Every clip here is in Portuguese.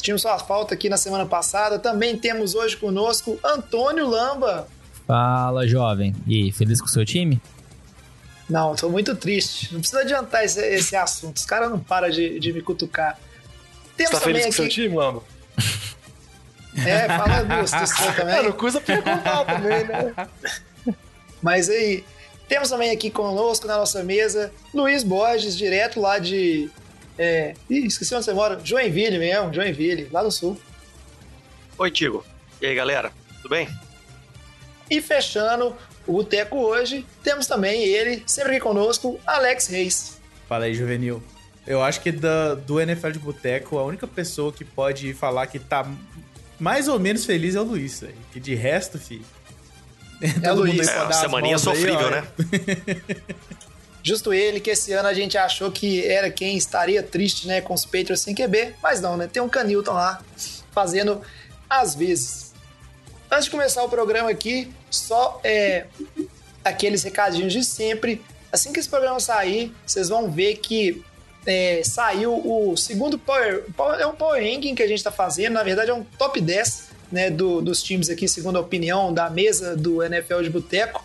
Sentimos sua falta aqui na semana passada. Também temos hoje conosco Antônio Lamba. Fala, jovem. E aí, feliz com o seu time? Não, tô muito triste. Não precisa adiantar esse, esse assunto. Os caras não param de, de me cutucar. Temos Você tá feliz aqui... com o seu time, Lamba? É, fala do, do seu também. Não custa perguntar também, né? Mas aí, temos também aqui conosco na nossa mesa Luiz Borges, direto lá de. É, ih, esqueci onde você mora. Joinville mesmo, Joinville, lá no sul. Oi, Tigo. E aí, galera? Tudo bem? E fechando o Boteco hoje, temos também ele, sempre aqui conosco, Alex Reis. Fala aí, Juvenil. Eu acho que da, do NFL de Boteco, a única pessoa que pode falar que tá mais ou menos feliz é o Luiz, véio. que de resto, filho, é, Luiz. É, uma semaninha sofrível, aí, né? Justo ele, que esse ano a gente achou que era quem estaria triste, né, com os Patriots sem QB, mas não, né? Tem um Canilton lá fazendo às vezes. Antes de começar o programa aqui, só é, aqueles recadinhos de sempre. Assim que esse programa sair, vocês vão ver que é, saiu o segundo Power, É um Power Ranking que a gente está fazendo, na verdade é um top 10 né, do, dos times aqui, segundo a opinião da mesa do NFL de Boteco.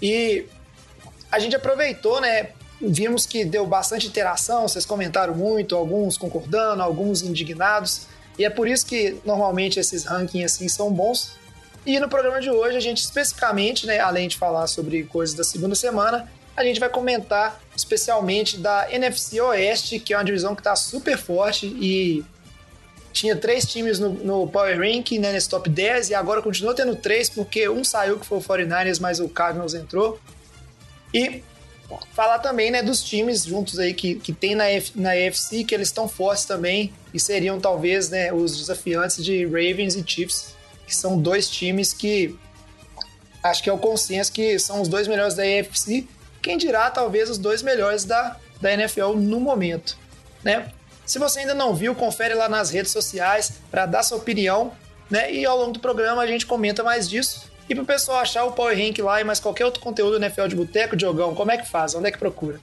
E a gente aproveitou, né? Vimos que deu bastante interação, vocês comentaram muito, alguns concordando, alguns indignados. E é por isso que normalmente esses rankings assim são bons. E no programa de hoje a gente especificamente, né, além de falar sobre coisas da segunda semana, a gente vai comentar especialmente da NFC Oeste, que é uma divisão que está super forte e tinha três times no, no Power Ranking, né, nesse top 10, e agora continua tendo três, porque um saiu que foi o 49ers, mas o Cardinals entrou. E falar também né, dos times juntos aí que, que tem na, F, na AFC, que eles estão fortes também, e seriam talvez né, os desafiantes de Ravens e Chiefs, que são dois times que acho que é o consenso que são os dois melhores da AFC, quem dirá talvez os dois melhores da, da NFL no momento. Né? Se você ainda não viu, confere lá nas redes sociais para dar sua opinião, né? E ao longo do programa a gente comenta mais disso. E para o pessoal achar o Power Rank lá e mais qualquer outro conteúdo do NFL de Boteco, Diogão, como é que faz? Onde é que procura?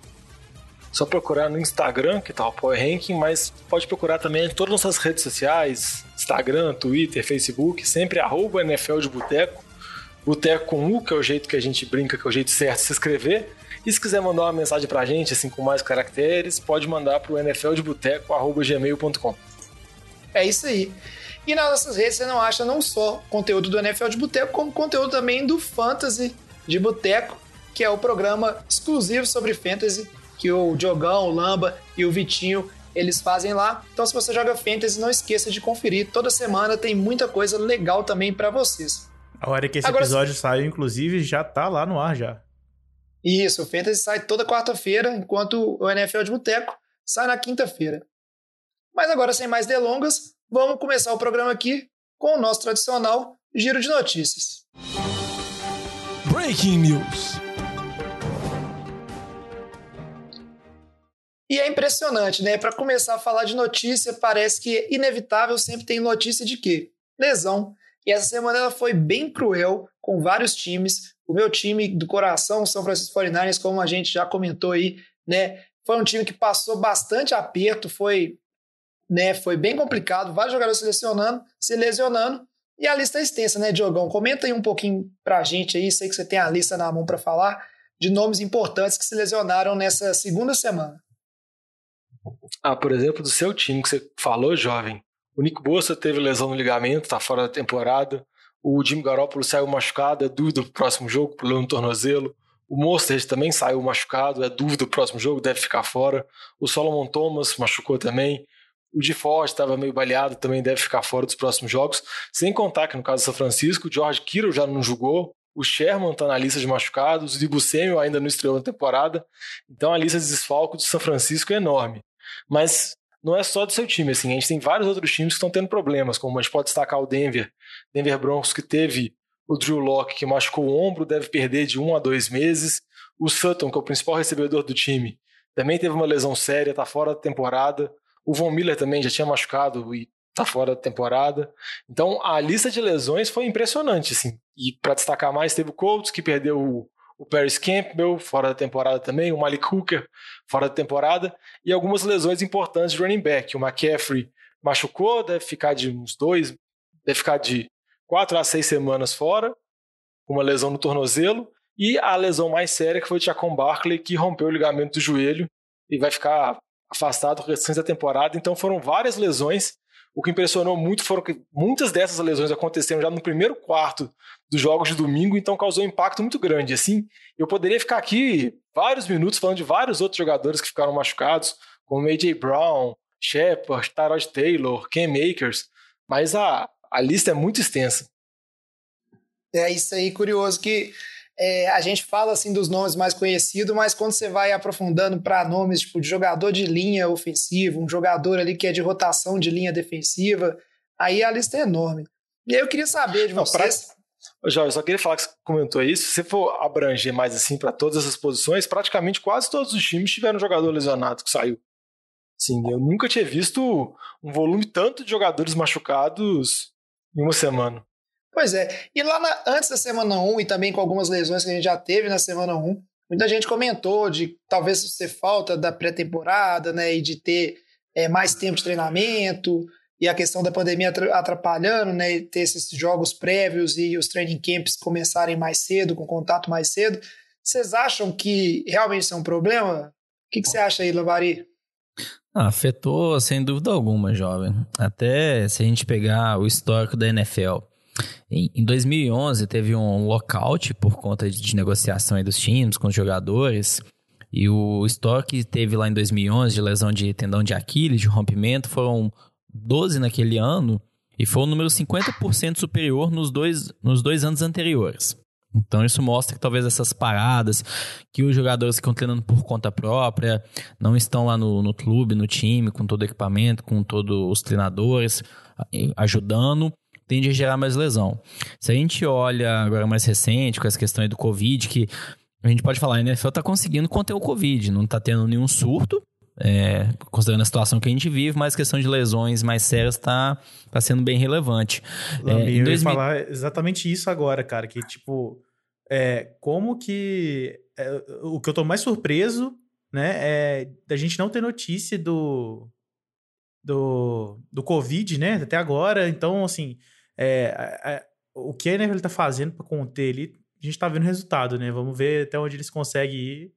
Só procurar no Instagram, que tá o Power Ranking, mas pode procurar também em todas as nossas redes sociais, Instagram, Twitter, Facebook, sempre arroba NFL de Boteco. Boteco com U, que é o jeito que a gente brinca, que é o jeito certo de se escrever. E se quiser mandar uma mensagem pra gente, assim, com mais caracteres, pode mandar pro nfldeboteco.gmail.com. É isso aí. E nas nossas redes você não acha não só conteúdo do NFL de Boteco, como conteúdo também do Fantasy de Boteco, que é o programa exclusivo sobre Fantasy que o Diogão, o Lamba e o Vitinho eles fazem lá. Então, se você joga Fantasy, não esqueça de conferir. Toda semana tem muita coisa legal também para vocês. A hora que esse Agora, episódio saiu, inclusive, já tá lá no ar já. Isso, o Fantasy sai toda quarta-feira, enquanto o NFL de Boteco sai na quinta-feira. Mas agora, sem mais delongas, vamos começar o programa aqui com o nosso tradicional giro de notícias. Breaking News. E é impressionante, né? Para começar a falar de notícia, parece que é inevitável sempre tem notícia de quê? Lesão. E essa semana ela foi bem cruel com vários times, o meu time do coração, São Francisco 49ers, como a gente já comentou aí, né? Foi um time que passou bastante aperto, foi, né, foi bem complicado, vários jogadores se lesionando, se lesionando, e a lista é extensa, né, Diogão? Comenta aí um pouquinho pra gente aí, sei que você tem a lista na mão para falar, de nomes importantes que se lesionaram nessa segunda semana. Ah, por exemplo, do seu time que você falou, jovem. O Nico Bossa teve lesão no ligamento, tá fora da temporada. O Jimmy Garoppolo saiu machucado, é dúvida pro próximo jogo, pulou no tornozelo. O Mostert também saiu machucado, é dúvida pro próximo jogo, deve ficar fora. O Solomon Thomas machucou também. O de Forte estava meio baleado, também deve ficar fora dos próximos jogos. Sem contar que no caso do São Francisco, o George Kittle já não jogou. O Sherman está na lista de machucados. O Dibu Samuel ainda não estreou na temporada. Então a lista de desfalco do São Francisco é enorme. Mas não é só do seu time, assim, a gente tem vários outros times que estão tendo problemas, como a gente pode destacar o Denver, Denver Broncos, que teve o Drew Locke, que machucou o ombro, deve perder de um a dois meses, o Sutton, que é o principal recebedor do time, também teve uma lesão séria, está fora da temporada, o Von Miller também já tinha machucado e está fora da temporada, então a lista de lesões foi impressionante, assim, e para destacar mais, teve o Colts, que perdeu o o Paris Campbell, fora da temporada também, o Malik Hooker, fora da temporada, e algumas lesões importantes de running back. O McCaffrey machucou, deve ficar de uns dois, deve ficar de quatro a seis semanas fora, uma lesão no tornozelo, e a lesão mais séria que foi o Chacon Barkley, que rompeu o ligamento do joelho e vai ficar afastado o restante da temporada. Então foram várias lesões o que impressionou muito foram que muitas dessas lesões aconteceram já no primeiro quarto dos jogos de domingo, então causou um impacto muito grande. Assim, eu poderia ficar aqui vários minutos falando de vários outros jogadores que ficaram machucados, como AJ Brown, Shepard, Tyrod Taylor, Cam Makers, mas a, a lista é muito extensa. É isso aí, curioso que é, a gente fala assim dos nomes mais conhecidos, mas quando você vai aprofundando para nomes tipo de jogador de linha ofensiva, um jogador ali que é de rotação de linha defensiva, aí a lista é enorme. E aí eu queria saber de Não, vocês. Pra... Jorge, só queria falar que você comentou isso. Se você for abranger mais assim para todas essas posições, praticamente quase todos os times tiveram um jogador lesionado que saiu. Sim, eu nunca tinha visto um volume tanto de jogadores machucados em uma semana. Pois é. E lá na, antes da semana 1 e também com algumas lesões que a gente já teve na semana 1, muita gente comentou de talvez ser falta da pré-temporada, né? E de ter é, mais tempo de treinamento e a questão da pandemia atrapalhando, né? E ter esses jogos prévios e os training camps começarem mais cedo, com contato mais cedo. Vocês acham que realmente isso é um problema? O que, que você acha aí, Lavari? Ah, afetou sem dúvida alguma, jovem. Até se a gente pegar o histórico da NFL. Em 2011 teve um lockout por conta de negociação dos times com os jogadores. E o estoque que teve lá em 2011 de lesão de tendão de Aquiles, de rompimento, foram 12 naquele ano e foi um número 50% superior nos dois, nos dois anos anteriores. Então isso mostra que talvez essas paradas, que os jogadores estão treinando por conta própria, não estão lá no, no clube, no time, com todo o equipamento, com todos os treinadores ajudando, tende a gerar mais lesão. Se a gente olha agora mais recente, com essa questão aí do Covid, que a gente pode falar, a NFL tá conseguindo conter o Covid, não tá tendo nenhum surto, é, considerando a situação que a gente vive, mas a questão de lesões mais sérias está tá sendo bem relevante. Lambi, é, eu 2000... ia falar exatamente isso agora, cara, que tipo, é, como que... É, o que eu tô mais surpreso, né, é da gente não ter notícia do... Do, do Covid, né, até agora. Então, assim, é, o que a NFL está fazendo para conter ele, a gente está vendo resultado, né? Vamos ver até onde eles conseguem ir.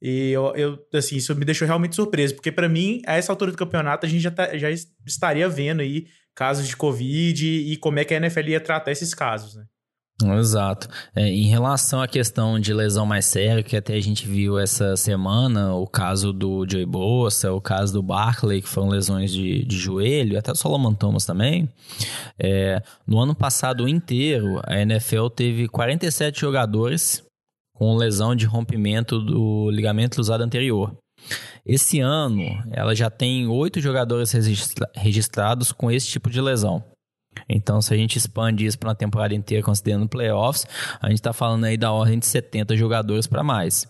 E eu, eu assim, isso me deixou realmente surpreso, porque para mim, a essa altura do campeonato, a gente já, tá, já estaria vendo aí casos de Covid e como é que a NFL ia tratar esses casos, né? Exato. É, em relação à questão de lesão mais séria, que até a gente viu essa semana, o caso do Joey Bossa, o caso do Barkley, que foram lesões de, de joelho, até o Solomon Thomas também. É, no ano passado inteiro, a NFL teve 47 jogadores com lesão de rompimento do ligamento cruzado anterior. Esse ano, ela já tem oito jogadores registra registrados com esse tipo de lesão. Então, se a gente expande isso para uma temporada inteira, considerando playoffs, a gente está falando aí da ordem de 70 jogadores para mais.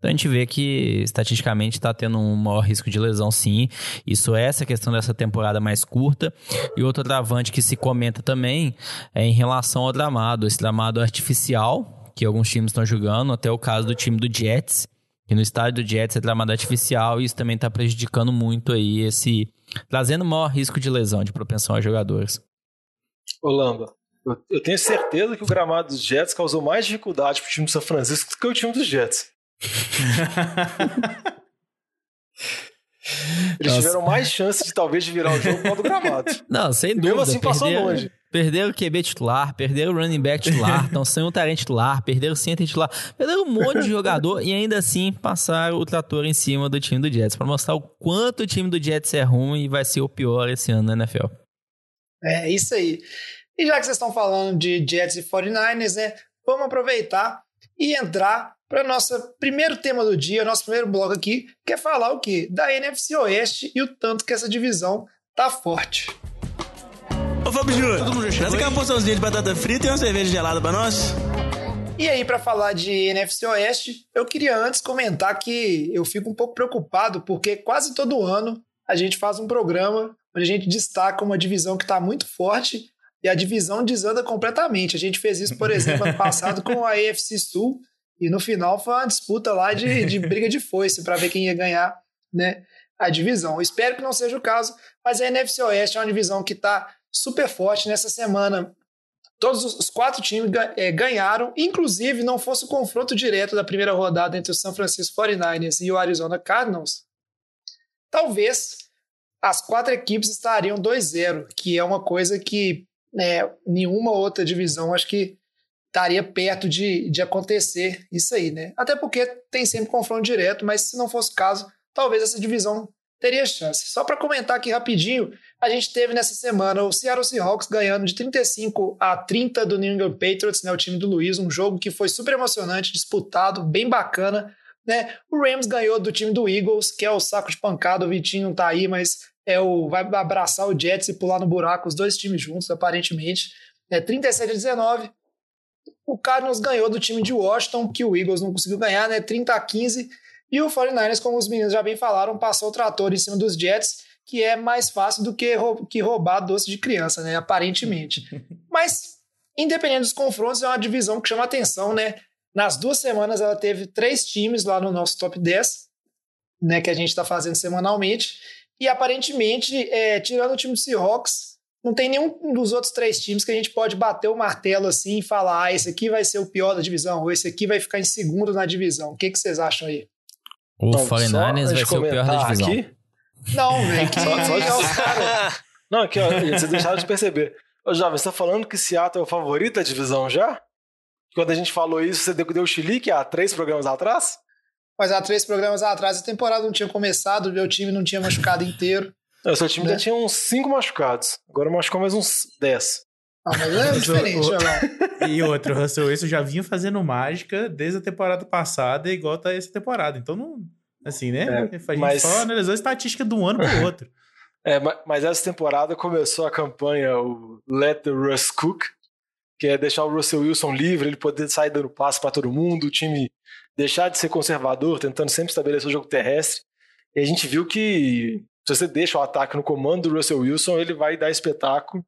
Então a gente vê que estatisticamente está tendo um maior risco de lesão, sim. Isso é essa questão dessa temporada mais curta. E outro travante que se comenta também é em relação ao dramado, esse dramado artificial que alguns times estão jogando, até o caso do time do Jets, que no estádio do Jets é dramado artificial e isso também está prejudicando muito aí esse trazendo maior risco de lesão, de propensão a jogadores. Holanda. Eu, eu, tenho certeza que o gramado dos Jets causou mais dificuldade pro time do São Francisco do que o time dos Jets. Eles Nossa. tiveram mais chance de talvez de virar o jogo o do gramado. Não, sem dúvida. Mesmo assim passou perderam, longe. Perderam o QB titular, perderam o running back titular, estão sem o talento titular, perderam o center titular, perderam um monte de jogador e ainda assim passaram o trator em cima do time do Jets para mostrar o quanto o time do Jets é ruim e vai ser o pior esse ano na NFL. É isso aí. E já que vocês estão falando de Jets e 49ers, né? Vamos aproveitar e entrar para nosso primeiro tema do dia, nosso primeiro bloco aqui, que é falar o quê? Da NFC Oeste e o tanto que essa divisão tá forte. Ô Fábio Júnior, traz aquela porçãozinha de batata frita e uma cerveja gelada pra nós. E aí, para falar de NFC Oeste, eu queria antes comentar que eu fico um pouco preocupado, porque quase todo ano a gente faz um programa onde a gente destaca uma divisão que está muito forte e a divisão desanda completamente. A gente fez isso, por exemplo, ano passado com a AFC Sul, e no final foi uma disputa lá de, de briga de foice para ver quem ia ganhar né, a divisão. Espero que não seja o caso, mas a NFC Oeste é uma divisão que está super forte nessa semana. Todos os quatro times é, ganharam, inclusive não fosse o confronto direto da primeira rodada entre o San Francisco 49ers e o Arizona Cardinals, talvez as quatro equipes estariam 2-0, que é uma coisa que né, nenhuma outra divisão acho que estaria perto de, de acontecer isso aí, né? Até porque tem sempre confronto direto, mas se não fosse o caso, talvez essa divisão teria chance. Só para comentar aqui rapidinho, a gente teve nessa semana o Seattle Seahawks ganhando de 35 a 30 do New England Patriots, né, o time do Luiz, um jogo que foi super emocionante, disputado, bem bacana. Né? O Rams ganhou do time do Eagles, que é o saco de pancada, o Vitinho não tá aí, mas é o vai abraçar o Jets e pular no buraco, os dois times juntos, aparentemente. É 37 a 19. O Cardinals ganhou do time de Washington, que o Eagles não conseguiu ganhar, né? 30 a 15. E o 49ers, como os meninos já bem falaram, passou o trator em cima dos Jets que é mais fácil do que, que roubar doce de criança, né? Aparentemente. Mas, independente dos confrontos, é uma divisão que chama atenção, né? Nas duas semanas ela teve três times lá no nosso top 10, né? Que a gente está fazendo semanalmente. E aparentemente, é, tirando o time do Seahawks, não tem nenhum dos outros três times que a gente pode bater o martelo assim e falar: ah, esse aqui vai ser o pior da divisão, ou esse aqui vai ficar em segundo na divisão. O que, que vocês acham aí? O 49ers vai ser o pior da divisão. Aqui, não, velho. Que... Só, só Não, aqui, ó, vocês deixaram de perceber. Ô, Jovem, você tá falando que Seattle é o favorito da divisão já? Quando a gente falou isso, você deu, deu chilique há três programas atrás? Mas há três programas atrás a temporada não tinha começado, o meu time não tinha machucado inteiro. O seu time né? já tinha uns cinco machucados. Agora machucou mais uns dez. Ah, mas é diferente, o, E outro, Russell Wilson já vinha fazendo mágica desde a temporada passada, igual tá essa temporada. Então não, Assim, né? É, a gente mas... só analisou a estatística de um ano pro outro. É, mas essa temporada começou a campanha o Let the Russ Cook, que é deixar o Russell Wilson livre, ele poder sair dando passo para todo mundo, o time deixar de ser conservador, tentando sempre estabelecer o jogo terrestre. E a gente viu que se você deixa o ataque no comando do Russell Wilson, ele vai dar espetáculo.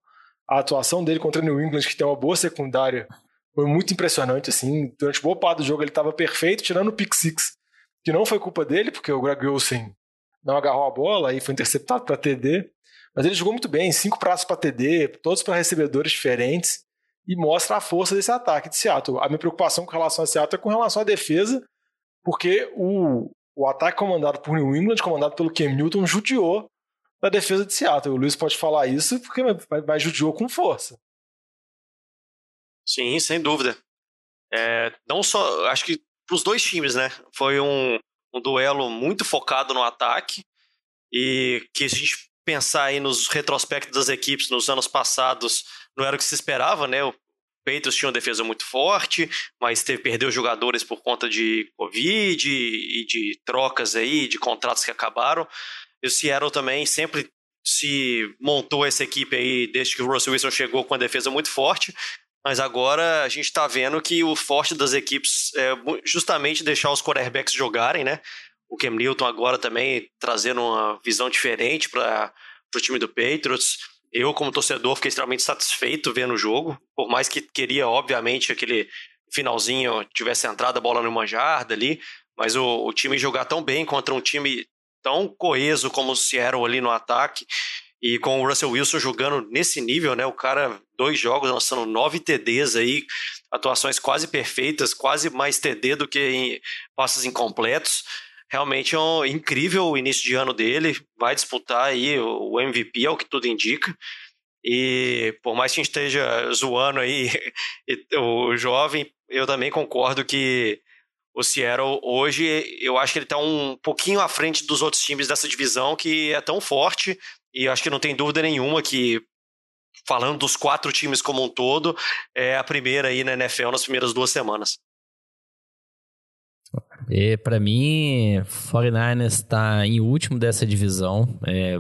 A atuação dele contra o New England, que tem uma boa secundária, foi muito impressionante. Assim, durante boa parte do jogo ele estava perfeito, tirando o pick six que não foi culpa dele, porque o Greg Olsen não agarrou a bola e foi interceptado para TD. Mas ele jogou muito bem, cinco pratos para TD, todos para recebedores diferentes, e mostra a força desse ataque de Seattle. A minha preocupação com relação a Seattle é com relação à defesa, porque o, o ataque comandado por New England, comandado pelo Cam Newton, judiou da defesa de Seattle. O Luiz pode falar isso porque mas judiou com força. Sim, sem dúvida. É, não só, acho que para os dois times, né? Foi um, um duelo muito focado no ataque e que a gente pensar aí nos retrospectos das equipes nos anos passados, não era o que se esperava, né? O Patriots tinha uma defesa muito forte, mas teve, perdeu jogadores por conta de Covid e de trocas aí, de contratos que acabaram. E o Seattle também sempre se montou essa equipe aí desde que o Russell Wilson chegou com a defesa muito forte, mas agora a gente está vendo que o forte das equipes é justamente deixar os quarterbacks jogarem, né? O Cam Newton agora também trazendo uma visão diferente para o time do Patriots. Eu, como torcedor, fiquei extremamente satisfeito vendo o jogo, por mais que queria, obviamente, aquele finalzinho tivesse entrado a bola numa jarda ali, mas o, o time jogar tão bem contra um time tão coeso como o Seattle ali no ataque, e com o Russell Wilson jogando nesse nível, né? O cara, dois jogos, lançando nove TDs aí, atuações quase perfeitas, quase mais TD do que em passes incompletos. Realmente é um incrível o início de ano dele. Vai disputar aí o MVP, é o que tudo indica. E por mais que a gente esteja zoando aí o jovem, eu também concordo que o Seattle hoje, eu acho que ele está um pouquinho à frente dos outros times dessa divisão que é tão forte e acho que não tem dúvida nenhuma que, falando dos quatro times como um todo, é a primeira aí na NFL nas primeiras duas semanas. E para mim, 49ers está em último dessa divisão. É,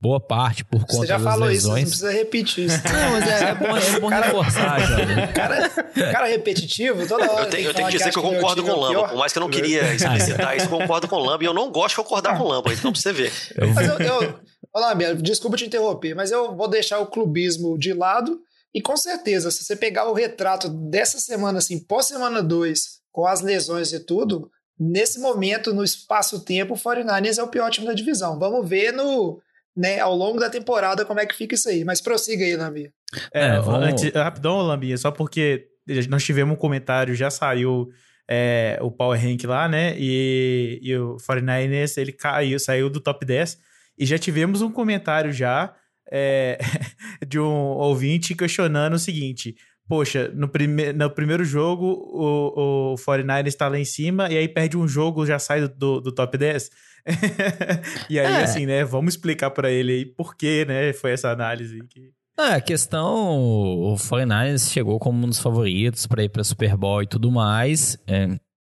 boa parte por conta Você já das falou lesões. isso, você não precisa repetir isso. Não, mas é, é bom, é bom reforçar, jovem. Cara, cara repetitivo, toda hora. Eu tenho, eu tenho que dizer que eu concordo com o Lamba, por mais que eu não queria explicitar isso, eu concordo com o Lamba e eu não gosto de concordar com o Lamba, então pra você ver. Mas eu, eu, Olá, Bia, desculpa te interromper, mas eu vou deixar o clubismo de lado e com certeza, se você pegar o retrato dessa semana, assim, pós-semana 2, com as lesões e tudo, nesse momento, no espaço-tempo, o 49ers é o pior time da divisão. Vamos ver no, né, ao longo da temporada como é que fica isso aí. Mas prossiga aí, Lambia. É, É, vamos- antes- rapidão, Lambinha, só porque nós tivemos um comentário, já saiu é, o Power Rank lá, né? E, e o 49ers, ele caiu, saiu do top 10. E já tivemos um comentário já é, de um ouvinte questionando o seguinte. Poxa, no, prime no primeiro jogo o, o 49ers está lá em cima e aí perde um jogo, já sai do, do, do top 10. e aí, É. assim, né? Vamos explicar para ele aí por que, né? Foi essa análise que... Ah, a questão, o 49ers chegou como um dos favoritos para ir para Super Bowl e tudo mais. É,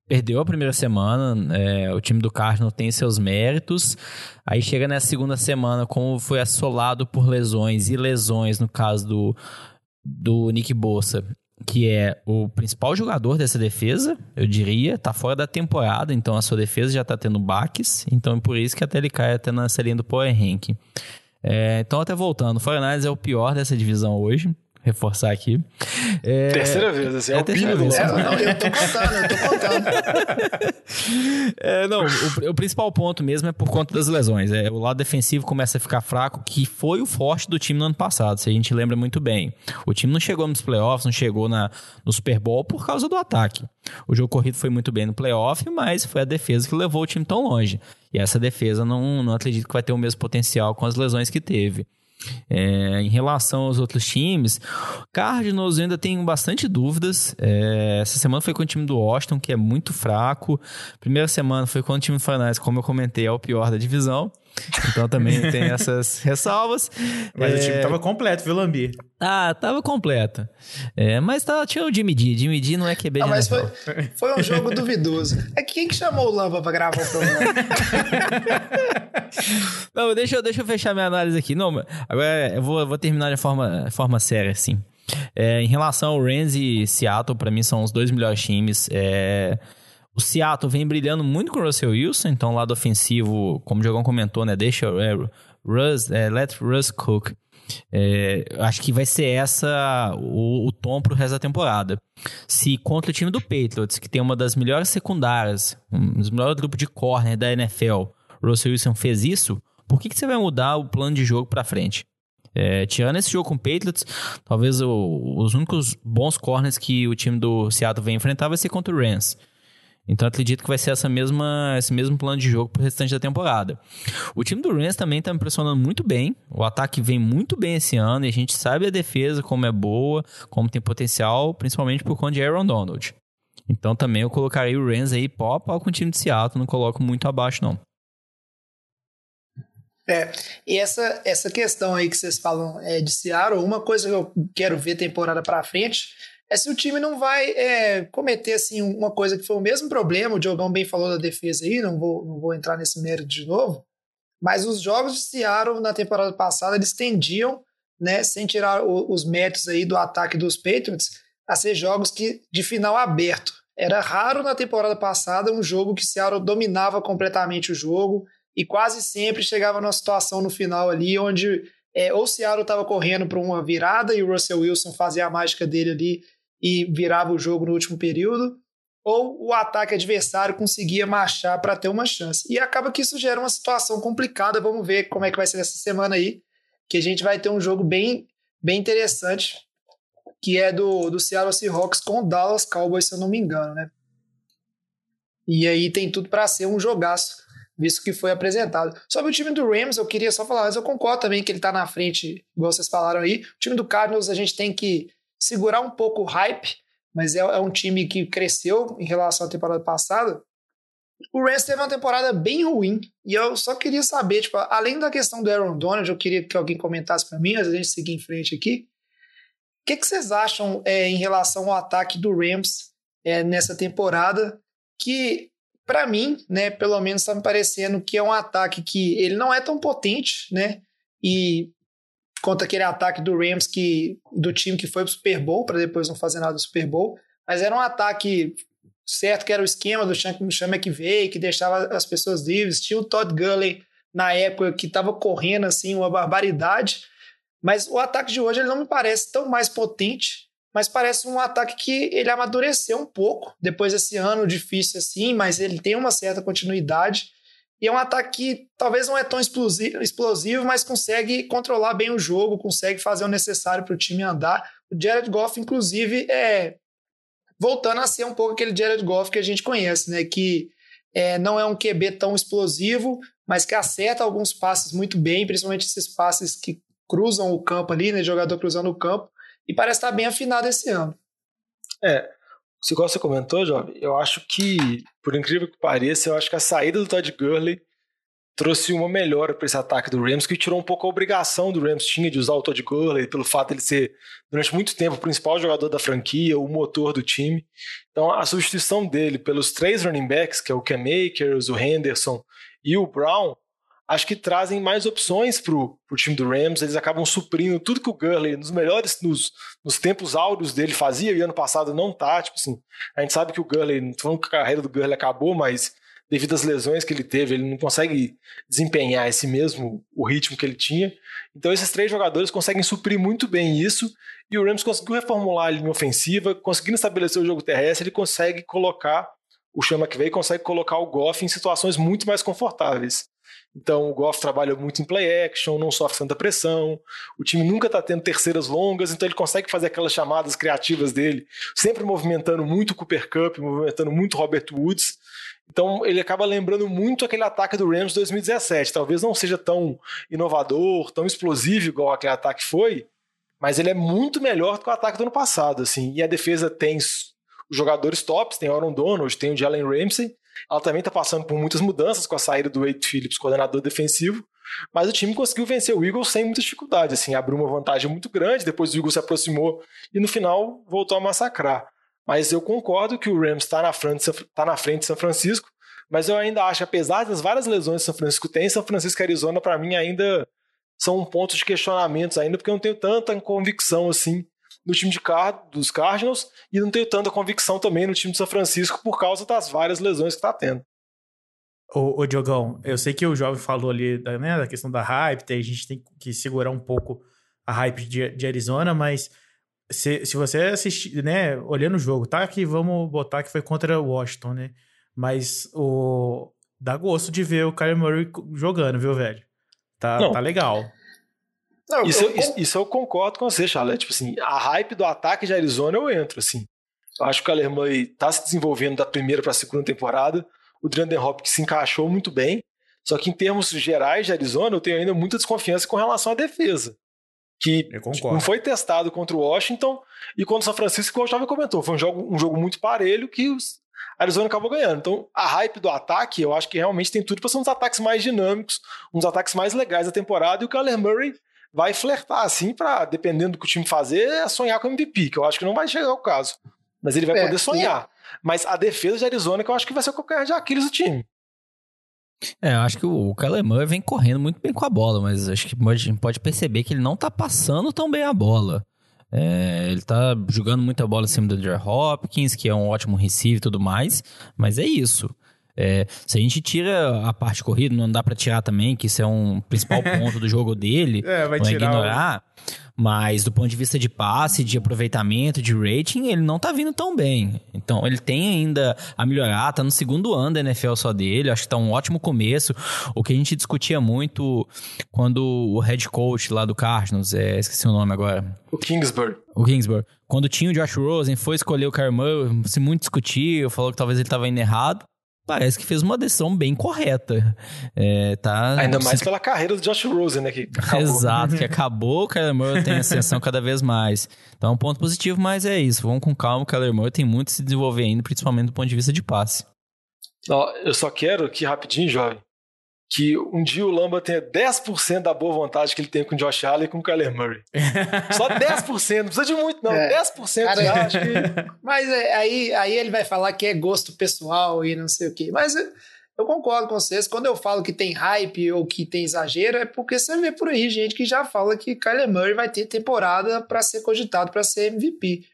perdeu a primeira semana, é, o time do Cardinals tem seus méritos. Aí chega nessa segunda semana, como foi assolado por lesões e lesões, no caso do, do Nick Bossa, que é o principal jogador dessa defesa, eu diria, tá fora da temporada, então a sua defesa já tá tendo baques, então é por isso que até ele cai até na linha do Power Ranking. É, então, até voltando, o 49ers é o pior dessa divisão hoje. Reforçar aqui. É, Terceira vez, assim, é, é a o terceira pino do. É, Lamba. não, eu tô contando, eu tô contando. É, não, o, o principal ponto mesmo é por conta das lesões. É, o lado defensivo começa a ficar fraco, que foi o forte do time no ano passado, se a gente lembra muito bem. O time não chegou nos playoffs, não chegou na, no Super Bowl por causa do ataque. O jogo corrido foi muito bem no playoff, mas foi a defesa que levou o time tão longe. E essa defesa não, não acredito que vai ter o mesmo potencial com as lesões que teve. É, em relação aos outros times, Cardinals ainda tenho bastante dúvidas. É, essa semana foi com o time do Washington, que é muito fraco. Primeira semana foi com o time do Finais, como eu comentei, é o pior da divisão. Então também tem essas ressalvas. Mas É, o time tava completo, viu, Lambi? Ah, tava completo. É, mas tá, tinha o Jimmy D. Jimmy D não é QB Não, de mas foi, foi um jogo duvidoso. É que quem que chamou o Lamba pra gravar o programa? Não, deixa, eu- deixa eu fechar minha análise aqui. Não, agora eu vou, eu vou terminar de forma, forma séria, assim. É, em relação ao Rams e Seattle, pra mim são os dois melhores times. É, o Seattle vem brilhando muito com o Russell Wilson, então lado ofensivo, como o Diogão comentou, né? Deixa é, Russ, é, let Russ cook. É, acho que vai ser essa o, o tom pro resto da temporada. Se contra o time do Patriots, que tem uma das melhores secundárias, um dos melhores grupos de corner da NFL, Russell Wilson fez isso, por que, que você vai mudar o plano de jogo pra frente? É, tirando esse jogo com o Patriots, talvez o- os únicos bons corners que o time do Seattle vai enfrentar vai ser contra o Rams. Então acredito que vai ser essa mesma, esse mesmo plano de jogo pro restante da temporada. O time do Rams também tá me impressionando muito bem. O ataque vem muito bem esse ano e a gente sabe a defesa como é boa, como tem potencial, principalmente por conta de Aaron Donald. Então também eu colocaria o Rams aí pau a pau com o time de Seattle, não coloco muito abaixo não. É, e essa, essa questão aí que vocês falam é, de Seattle, uma coisa que eu quero ver temporada pra frente é se o time não vai é, cometer assim uma coisa que foi o mesmo problema, o Diogão bem falou da defesa aí, não vou, não vou entrar nesse mérito de novo, mas os jogos de Seattle na temporada passada eles tendiam, né, sem tirar o- os méritos aí do ataque dos Patriots, a ser jogos que de final aberto. Era raro na temporada passada um jogo que Seattle dominava completamente o jogo, e quase sempre chegava numa situação no final ali onde é, ou Seattle estava correndo para uma virada e o Russell Wilson fazia a mágica dele ali e virava o jogo no último período, ou o ataque adversário conseguia marchar para ter uma chance. E acaba que isso gera uma situação complicada. Vamos ver como é que vai ser essa semana aí, que a gente vai ter um jogo bem, bem interessante, que é do, do Seattle Seahawks com o Dallas Cowboys, se eu não me engano, né? E aí tem tudo para ser um jogaço visto que foi apresentado. Sobre o time do Rams, eu queria só falar, mas eu concordo também que ele está na frente, igual vocês falaram aí. O time do Cardinals a gente tem que segurar um pouco o hype, mas é, é um time que cresceu em relação à temporada passada. O Rams teve uma temporada bem ruim, e eu só queria saber, tipo, além da questão do Aaron Donald, eu queria que alguém comentasse para mim, antes da gente seguir em frente aqui. O que, que vocês acham é, em relação ao ataque do Rams é, nessa temporada? Que para mim, né, pelo menos está me parecendo que é um ataque que ele não é tão potente, né? E contra aquele ataque do Rams que do time que foi pro Super Bowl para depois não fazer nada do Super Bowl, mas era um ataque certo que era o esquema do Sean McVay, que deixava as pessoas livres, tinha o Todd Gurley na época que estava correndo assim uma barbaridade, mas o ataque de hoje ele não me parece tão mais potente, mas parece um ataque que ele amadureceu um pouco depois desse ano difícil assim, mas ele tem uma certa continuidade. E é um ataque que talvez não é tão explosivo, mas consegue controlar bem o jogo, consegue fazer o necessário para o time andar. O Jared Goff, inclusive, é voltando a ser um pouco aquele Jared Goff que a gente conhece, né? Que é, não é um QB tão explosivo, mas que acerta alguns passes muito bem, principalmente esses passes que cruzam o campo ali, né? Jogador cruzando o campo, e parece estar bem afinado esse ano. É, se você comentou, Jovem, eu acho que, por incrível que pareça, eu acho que a saída do Todd Gurley trouxe uma melhora para esse ataque do Rams, que tirou um pouco a obrigação do Rams tinha de usar o Todd Gurley, pelo fato de ele ser, durante muito tempo, o principal jogador da franquia, o motor do time. Então, a substituição dele pelos três running backs, que é o Cam Akers, o Henderson e o Brown, acho que trazem mais opções para o time do Rams. Eles acabam suprindo tudo que o Gurley, nos melhores, nos, nos tempos áureos dele, fazia, e ano passado não tá. Tipo assim, a gente sabe que o Gurley, não falando que a carreira do Gurley acabou, mas devido às lesões que ele teve, ele não consegue desempenhar esse mesmo o ritmo que ele tinha. Então esses três jogadores conseguem suprir muito bem isso e o Rams conseguiu reformular a linha ofensiva, conseguindo estabelecer o jogo terrestre, ele consegue colocar o Chama que veio consegue colocar o Goff em situações muito mais confortáveis. Então o Goff trabalha muito em play action, não sofre tanta pressão, o time nunca está tendo terceiras longas, então ele consegue fazer aquelas chamadas criativas dele, sempre movimentando muito o Cooper Cup, movimentando muito o Robert Woods. Então ele acaba lembrando muito aquele ataque do Rams 2017. Talvez não seja tão inovador, tão explosivo igual aquele ataque foi, mas ele é muito melhor do que o ataque do ano passado, assim. E a defesa tem os jogadores tops, tem Aaron Donald, tem o Jalen Ramsey. Ela também está passando por muitas mudanças com a saída do Wade Phillips, coordenador defensivo. Mas o time conseguiu vencer o Eagles sem muita dificuldade, assim, abriu uma vantagem muito grande, depois o Eagles se aproximou e no final voltou a massacrar. Mas eu concordo que o Rams está na, frente, tá na frente de São Francisco, mas eu ainda acho, apesar das várias lesões que São Francisco tem, São Francisco e Arizona, para mim, ainda são um ponto de questionamentos ainda, porque eu não tenho tanta convicção assim no time de Car dos Cardinals e não tenho tanta convicção também no time de São Francisco por causa das várias lesões que está tendo. Ô, ô Diogão, eu sei que o jovem falou ali da, né, da questão da hype, a gente tem que segurar um pouco a hype de, de Arizona, mas se, se você assistir, né, olhando o jogo, tá? Que vamos botar que foi contra o Washington, né? Mas o dá gosto de ver o Kyler Murray jogando, viu, velho? Tá, tá legal. Não, isso, eu, isso, isso, eu concordo com você, Charles. Tipo assim, a hype do ataque de Arizona eu entro, assim. Eu acho que o Kyler Murray tá se desenvolvendo da primeira para a segunda temporada. O Drandon Hopkins se encaixou muito bem. Só que em termos gerais de Arizona, eu tenho ainda muita desconfiança com relação à defesa que não foi testado contra o Washington e contra o São Francisco, como o Jovem comentou, foi um jogo, um jogo muito parelho que o Arizona acabou ganhando. Então, a hype do ataque, eu acho que realmente tem tudo para ser uns ataques mais dinâmicos, uns ataques mais legais da temporada, e o Kyler Murray vai flertar assim para, dependendo do que o time fazer, é sonhar com o MVP, que eu acho que não vai chegar ao caso. Mas ele vai é, poder sonhar. Mas a defesa de Arizona, que eu acho que vai ser o qualquer de Aquiles do time. É, eu acho que o Kyler vem correndo muito bem com a bola, mas acho que a gente pode perceber que ele não tá passando tão bem a bola. É, ele tá jogando muita bola em cima do Andrew Hopkins, que é um ótimo receiver e tudo mais, mas é isso. É, se a gente tira a parte corrida, não dá para tirar também, que isso é um principal ponto do jogo dele, é, vai não é ignorar. O... Mas do ponto de vista de passe, de aproveitamento, de rating, ele não tá vindo tão bem. Então, ele tem ainda a melhorar, tá no segundo ano da NFL só dele, acho que tá um ótimo começo. O que a gente discutia muito quando o head coach lá do Cardinals, é, esqueci o nome agora. O Kingsbury. O Kingsbury. Quando tinha o Josh Rosen, foi escolher o Murray, se muito discutiu, falou que talvez ele tava indo errado parece que fez uma decisão bem correta. É, tá, Ainda mais pela carreira do Josh Rosen, né? Que acabou. Exato, que acabou, o Kyler Murray tem ascensão cada vez mais. Então é um ponto positivo, mas é isso. Vamos com calma, o Kyler Murray tem muito a se desenvolver ainda, principalmente do ponto de vista de passe. Eu só quero aqui rapidinho, jovem, que um dia o Lamba tenha 10% da boa vontade que ele tem com o Josh Allen e com o Kyler Murray. Só 10%, não precisa de muito não, É. 10% Cara, já acho que... Mas é, aí, aí ele vai falar que é gosto pessoal e não sei o quê. Mas eu, eu concordo com vocês. Quando eu falo que tem hype ou que tem exagero, é porque você vê por aí gente que já fala que Kyler Murray vai ter temporada para ser cogitado para ser MVP.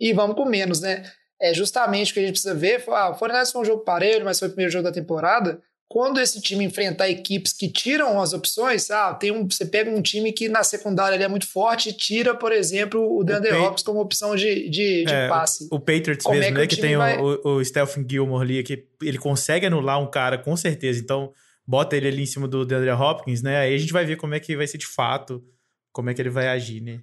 E vamos com menos, né? É justamente o que a gente precisa ver. Ah, o 49ers foi um jogo parelho, mas foi o primeiro jogo da temporada. Quando esse time enfrentar equipes que tiram as opções, ah, tem um, você pega um time que na secundária ele é muito forte e tira, por exemplo, o DeAndre Hopkins como opção de, de, de É, passe. O Patriots Como é mesmo, que né? o Que tem o- vai- o, o Stephen Gilmore ali, que ele consegue anular um cara com certeza. Então, bota ele ali em cima do DeAndre Hopkins, né? Aí a gente vai ver como é que vai ser de fato, como é que ele vai agir, né?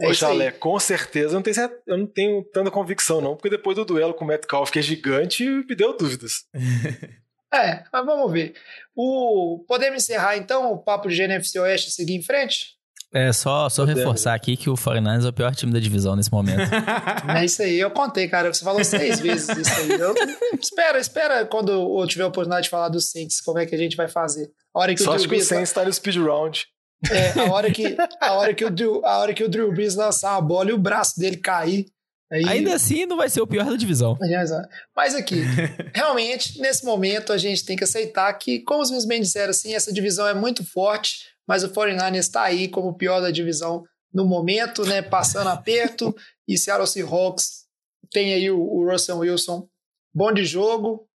É Ô. Chalé, com certeza, eu não, tenho, eu não tenho tanta convicção não, porque depois do duelo com o Metcalf, que é gigante, me deu dúvidas. É, mas vamos ver. O, podemos encerrar então o papo de NFC Oeste e seguir em frente? É só, só Podemos. reforçar aqui que o 49ers é o pior time da divisão nesse momento. É isso aí, eu contei, cara. Você falou seis vezes isso aí. Eu, espera, espera quando eu tiver a oportunidade de falar dos Saints, como é que a gente vai fazer. A hora que Só o acho que o Saints está no speed round. é, a hora que a hora que o Drew, a hora que o Drew Brees lançar a bola e o braço dele cair, aí Ainda assim, não vai ser o pior da divisão. Mas aqui, realmente, nesse momento, a gente tem que aceitar que, como os meus bem disseram, assim, essa divisão é muito forte, mas o 49ers está aí como o pior da divisão no momento, né? Passando aperto, e Seattle Seahawks tem aí o, o Russell Wilson, bom de jogo.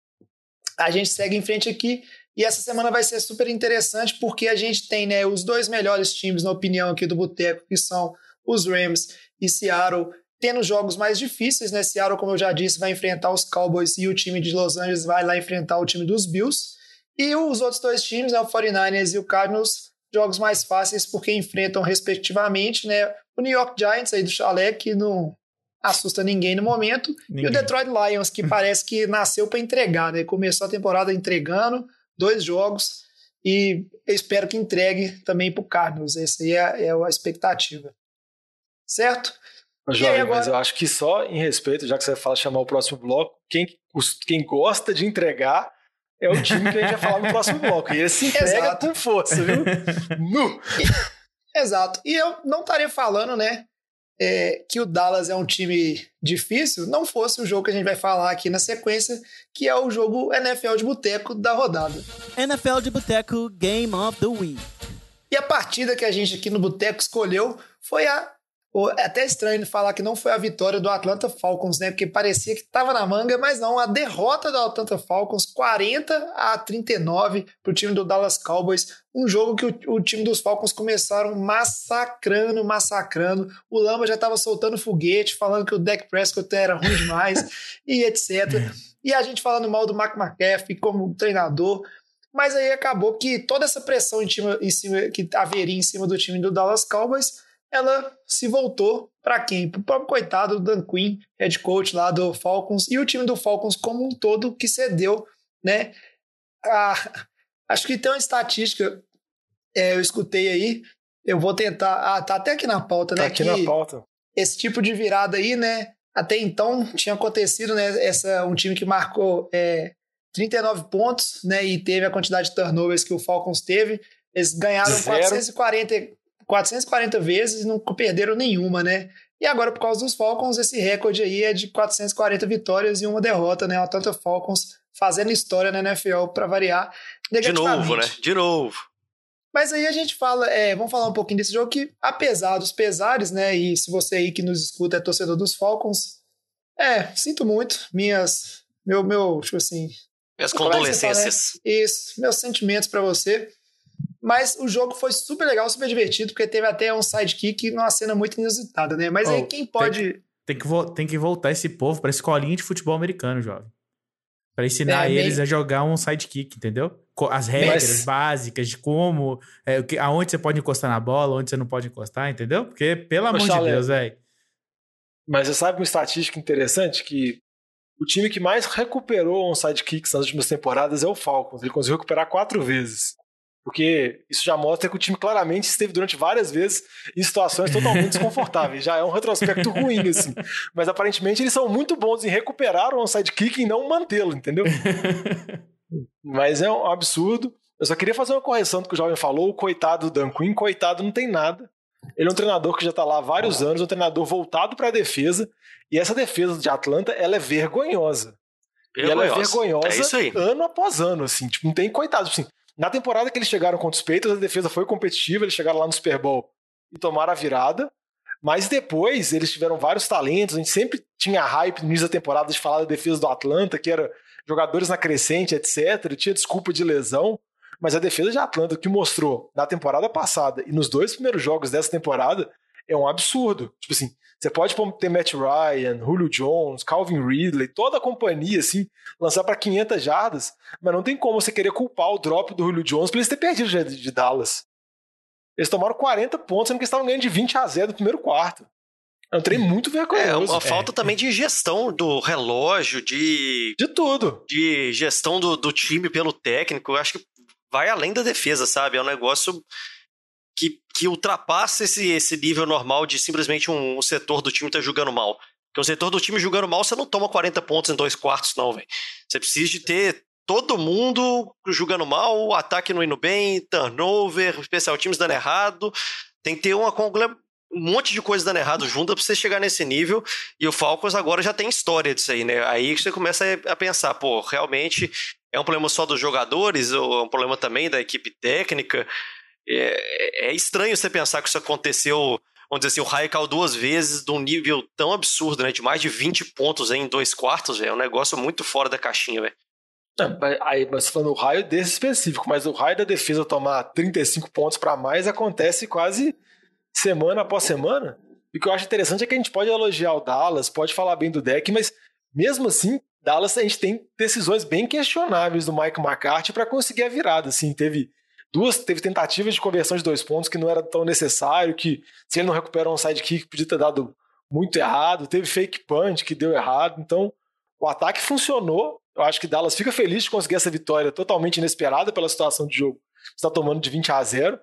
A gente segue em frente aqui. E essa semana vai ser super interessante porque a gente tem né, os dois melhores times, na opinião aqui do Boteco, que são os Rams e Seattle, tendo jogos mais difíceis, né? Seattle, como eu já disse, vai enfrentar os Cowboys e o time de Los Angeles vai lá enfrentar o time dos Bills. E os outros dois times, né, o 49ers e o Cardinals, jogos mais fáceis porque enfrentam respectivamente, né, o New York Giants aí do Chalé, que não assusta ninguém no momento, e Ninguém. o Detroit Lions, que parece que nasceu para entregar, né? Começou a temporada entregando dois jogos e eu espero que entregue também para o Cardinals. Essa aí é, é a expectativa. Certo? Jovem, agora- mas eu acho que só em respeito, já que você fala chamar o próximo bloco, quem, os- quem gosta de entregar é o time que a gente vai falar no próximo bloco. E esse entrega Exato. com força, viu? Nu! Exato. E eu não estaria falando, né, é, que o Dallas é um time difícil, não fosse o jogo que a gente vai falar aqui na sequência, que é o jogo NFL de boteco da rodada. NFL de Boteco Game of the Week. E a partida que a gente aqui no Boteco escolheu foi a. É até estranho falar que não foi a vitória do Atlanta Falcons, né? Porque parecia que estava na manga, mas não. A derrota do Atlanta Falcons, 40 a 39 para o time do Dallas Cowboys. Um jogo que o, o time dos Falcons começaram massacrando, massacrando. O Lamba já estava soltando foguete, falando que o Dak Prescott era ruim demais e etc. E a gente falando mal do Mac McCaffrey como treinador. Mas aí acabou que toda essa pressão em cima, em cima que haveria em cima do time do Dallas Cowboys, ela se voltou para quem? Para o próprio coitado do Dan Quinn, head coach lá do Falcons, e o time do Falcons como um todo que cedeu, né? Ah, acho que tem uma estatística, é, eu escutei aí, eu vou tentar. Ah, tá até aqui na pauta, Tá né? aqui que na pauta. esse tipo de virada aí, né? Até então tinha acontecido, né? Essa, um time que marcou é, 39 pontos, né? E teve a quantidade de turnovers que o Falcons teve. Eles ganharam Zero. 440, 440 vezes e não perderam nenhuma, né? E agora, por causa dos Falcons, esse recorde aí é de 440 vitórias e uma derrota, né? O Atlanta Falcons fazendo história na NFL para variar. De novo, né? De novo. Mas aí a gente fala, é, vamos falar um pouquinho desse jogo que, apesar dos pesares, né? E se você aí que nos escuta é torcedor dos Falcons, é, sinto muito. Minhas. Meu, meu, tipo assim. Minhas é você condolências. fala, né? Isso, meus sentimentos pra você. Mas o jogo foi super legal, super divertido, porque teve até um sidekick numa cena muito inusitada, né? Mas aí Oh, quem pode. Tem que, vo- tem que voltar esse povo pra escolinha de futebol americano, jovem. Pra ensinar É, bem- eles a jogar um sidekick, entendeu? As regras Mas- básicas de como, é, que- aonde você pode encostar na bola, onde você não pode encostar, entendeu? Porque, pelo amor de. Deus, velho. Mas você sabe uma estatística interessante que o time que mais recuperou um sidekicks nas últimas temporadas é o Falcons. Ele conseguiu recuperar quatro vezes. Porque isso já mostra que o time claramente esteve durante várias vezes em situações totalmente desconfortáveis. Já é um retrospecto ruim, assim. Mas aparentemente eles são muito bons em recuperar o onside kick e não mantê-lo, entendeu? Mas é um absurdo. Eu só queria fazer uma correção do que o jovem falou. O coitado do Dan Quinn, coitado não tem nada. Ele é um treinador que já está lá há vários anos, um treinador voltado para a defesa. E essa defesa de Atlanta, ela é vergonhosa. E ela é vergonhosa É isso aí. ano após ano, assim. Tipo, não tem coitado. Tipo assim, na temporada que eles chegaram contra os Patriots, a defesa foi competitiva, eles chegaram lá no Super Bowl e tomaram a virada. Mas depois eles tiveram vários talentos, a gente sempre tinha hype no início da temporada de falar da defesa do Atlanta, que era jogadores na crescente, etc. Tinha desculpa de lesão. Mas a defesa de Atlanta, que mostrou na temporada passada e nos dois primeiros jogos dessa temporada, é um absurdo. Tipo assim, você pode ter Matt Ryan, Julio Jones, Calvin Ridley, toda a companhia, assim, lançar para 500 jardas, mas não tem como você querer culpar o drop do Julio Jones por eles ter perdido de, de Dallas. Eles tomaram 40 pontos, sendo que eles estavam ganhando de 20 a 0 no primeiro quarto. É um trem muito É, vergonhoso. uma falta também de gestão do relógio, de, De tudo. de gestão do, do time pelo técnico. Eu acho que vai além da defesa, sabe? É um negócio que, que ultrapassa esse, esse nível normal de simplesmente um, um setor do time estar jogando mal. Porque o setor do time jogando mal, você não toma 40 pontos em dois quartos, não, velho. Você precisa de ter todo mundo jogando mal, o ataque não indo bem, turnover, especial times dando errado. Tem que ter uma um monte de coisa dando errado junto pra você chegar nesse nível. E o Falcons agora já tem história disso aí, né? Aí você começa a pensar, pô, realmente é um problema só dos jogadores ou é um problema também da equipe técnica? É, é estranho você pensar que isso aconteceu, vamos dizer assim, o Raio caiu duas vezes de um nível tão absurdo, né? De mais de 20 pontos em dois quartos. É um negócio muito fora da caixinha, velho. Aí, mas falando o raio desse específico, mas o raio da defesa tomar 35 pontos para mais acontece quase semana após semana. E o que eu acho interessante é que a gente pode elogiar o Dallas, pode falar bem do deck, mas mesmo assim, Dallas a gente tem decisões bem questionáveis do Mike McCarthy para conseguir a virada. Assim, teve duas, teve tentativas de conversão de dois pontos que não era tão necessário, que se ele não recupera um sidekick podia ter dado muito errado, teve fake punch que deu errado. Então, o ataque funcionou. Eu acho que Dallas fica feliz de conseguir essa vitória totalmente inesperada pela situação de jogo. Está tomando de 20 a 0.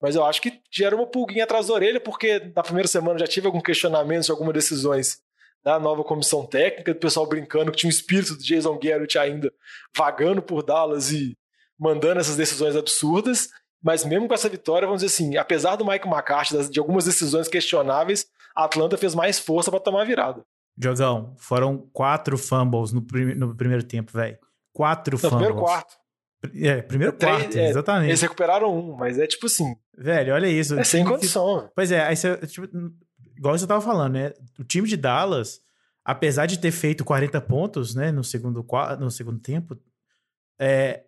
Mas eu acho que gera uma pulguinha atrás da orelha, porque na primeira semana já tive algum questionamento de algumas decisões da nova comissão técnica, do pessoal brincando que tinha o espírito do Jason Garrett ainda vagando por Dallas e mandando essas decisões absurdas. Mas mesmo com essa vitória, vamos dizer assim, apesar do Mike McCarthy, de algumas decisões questionáveis, a Atlanta fez mais força para tomar a virada. Diogão, foram quatro fumbles no, prim- no primeiro tempo, velho. Quatro No fumbles. primeiro quarto. É, primeiro Três- quarto, é, exatamente. Eles recuperaram um, mas é tipo assim, Velho, olha isso. é sem time que- condição. Pois é, aí você, tipo, igual você tava falando, né? O time de Dallas, apesar de ter feito 40 pontos, né, no segundo, no segundo tempo, é,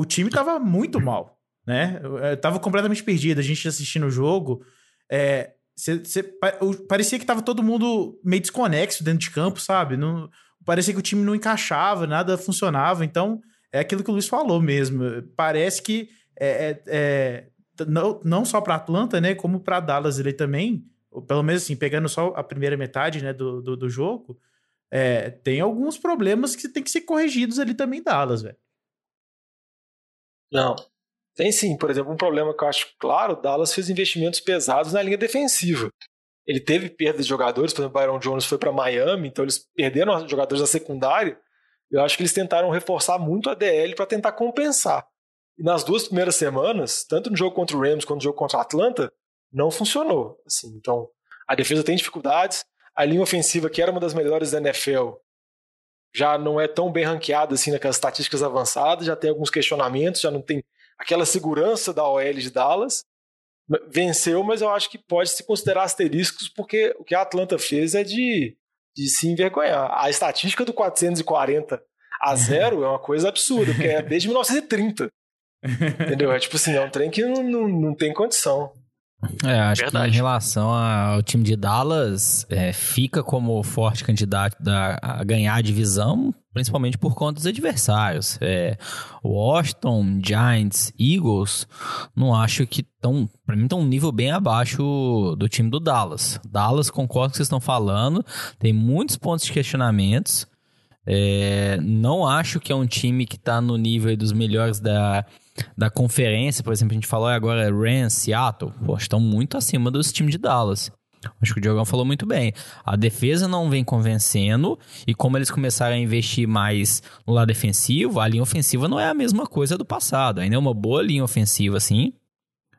o time tava muito mal, né? Eu, tava completamente perdido. A gente assistindo o jogo, é, cê- cê- parecia que tava todo mundo meio desconexo dentro de campo, sabe? Não, parecia que o time não encaixava, nada funcionava. Então, é aquilo que o Luiz falou mesmo. Parece que é, é- é, não, não só para Atlanta, né, como para Dallas ele também, pelo menos assim, pegando só a primeira metade, né, do, do, do jogo, é, tem alguns problemas que tem que ser corrigidos ali também em Dallas, velho. Não. Tem sim, por exemplo, um problema que eu acho claro, o Dallas fez investimentos pesados na linha defensiva. Ele teve perda de jogadores, por exemplo, o Byron Jones foi para Miami, então eles perderam jogadores da secundária. Eu acho que eles tentaram reforçar muito a DL para tentar compensar. E nas duas primeiras semanas, tanto no jogo contra o Rams quanto no jogo contra o Atlanta, não funcionou. Assim, então, a defesa tem dificuldades. A linha ofensiva, que era uma das melhores da NFL, já não é tão bem ranqueada assim naquelas estatísticas avançadas, já tem alguns questionamentos, já não tem aquela segurança da OL de Dallas. Venceu, mas eu acho que pode se considerar asteriscos, porque o que a Atlanta fez é de, de se envergonhar. A estatística do 440 a 0 é uma coisa absurda, porque é desde 1930. Entendeu? É tipo assim, é um trem que não, não, não tem condição. É, acho Verdade. que em relação ao time de Dallas, é, fica como forte candidato da- a ganhar a divisão, principalmente por conta dos adversários. É, Washington, Giants, Eagles, não acho que estão, pra mim, estão um nível bem abaixo do time do Dallas. Dallas, concordo com o que vocês estão falando, tem muitos pontos de questionamentos. É, não acho que é um time que tá no nível dos melhores da, da conferência. Por exemplo, a gente falou agora Rams, Seattle. Pô, estão muito acima dos times de Dallas. Acho que o Diogão falou muito bem. A defesa não vem convencendo, e como eles começaram a investir mais no lado defensivo, a linha ofensiva não é a mesma coisa do passado. Ainda é uma boa linha ofensiva, sim,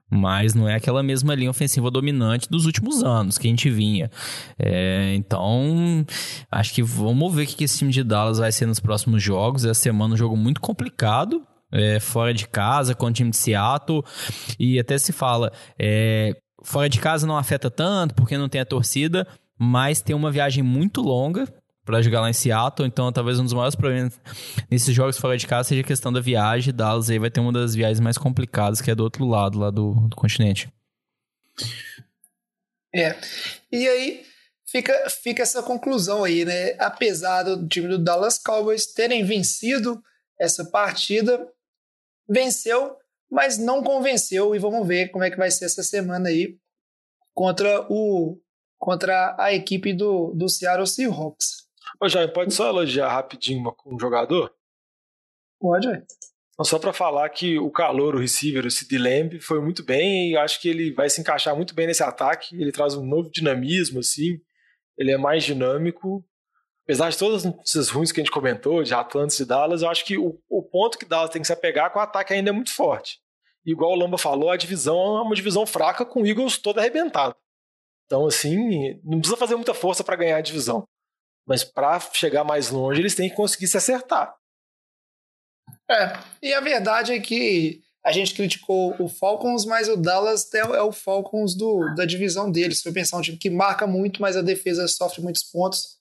mas não é aquela mesma linha ofensiva dominante dos últimos anos que a gente vinha. É, então, acho que vamos ver o que esse time de Dallas vai ser nos próximos jogos. Essa semana um jogo muito complicado. É, fora de casa, com o time de Seattle, e até se fala, é, fora de casa não afeta tanto, porque não tem a torcida, mas tem uma viagem muito longa para jogar lá em Seattle, então talvez um dos maiores problemas nesses jogos fora de casa seja a questão da viagem. Dallas aí vai ter uma das viagens mais complicadas, que é do outro lado lá do, do continente. É. E aí fica, fica essa conclusão aí, né? Apesar do time do Dallas Cowboys terem vencido essa partida, venceu, mas não convenceu. E vamos ver como é que vai ser essa semana aí contra o contra a equipe do, do Seattle Seahawks. Ô, Jair, pode só elogiar rapidinho um jogador? Pode, ué. Só para falar que o calor, o receiver, o Sid Lamb, foi muito bem e acho que ele vai se encaixar muito bem nesse ataque. Ele traz um novo dinamismo, assim. Ele é mais dinâmico. Apesar de todas essas ruins que a gente comentou, de Atlantis e Dallas, eu acho que o, o ponto que Dallas tem que se apegar é que o ataque ainda é muito forte. Igual o Lamba falou, a divisão é uma divisão fraca com o Eagles todo arrebentado. Então, assim, não precisa fazer muita força para ganhar a divisão. Mas para chegar mais longe, eles têm que conseguir se acertar. É, e a verdade é que a gente criticou o Falcons, mas o Dallas é, é o Falcons do, da divisão deles. For pensar um time que marca muito, mas a defesa sofre muitos pontos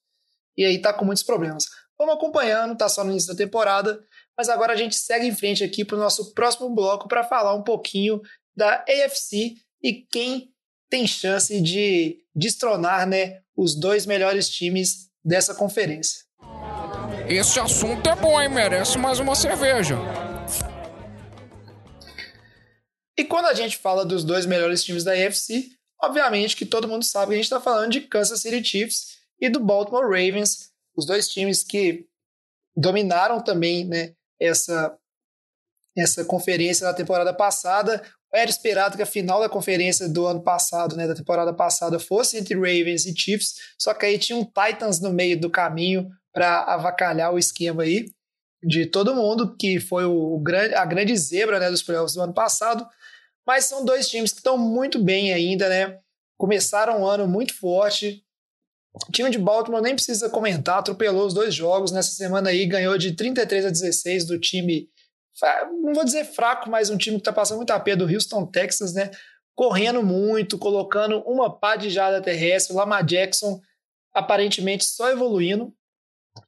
e aí tá com muitos problemas. Vamos acompanhando, tá só no início da temporada, mas agora a gente segue em frente aqui para o nosso próximo bloco para falar um pouquinho da AFC e quem tem chance de destronar né, os dois melhores times dessa conferência. Esse assunto é bom, hein? Merece mais uma cerveja. E quando a gente fala dos dois melhores times da AFC, obviamente que todo mundo sabe que a gente está falando de Kansas City Chiefs e do Baltimore Ravens, os dois times que dominaram também né, essa, essa conferência na temporada passada. Era esperado que a final da conferência do ano passado, né, da temporada passada, fosse entre Ravens e Chiefs, só que aí tinha um Titans no meio do caminho para avacalhar o esquema aí de todo mundo, que foi o, a grande zebra né, dos playoffs do ano passado. Mas são dois times que estão muito bem ainda, né? Começaram um ano muito forte. O time de Baltimore nem precisa comentar, atropelou os dois jogos nessa semana aí, ganhou de 33 a 16 do time não vou dizer fraco, mas um time que está passando muito a pé do Houston, Texas, né? Correndo muito, colocando uma pá de jada terrestre, Lamar Jackson aparentemente só evoluindo.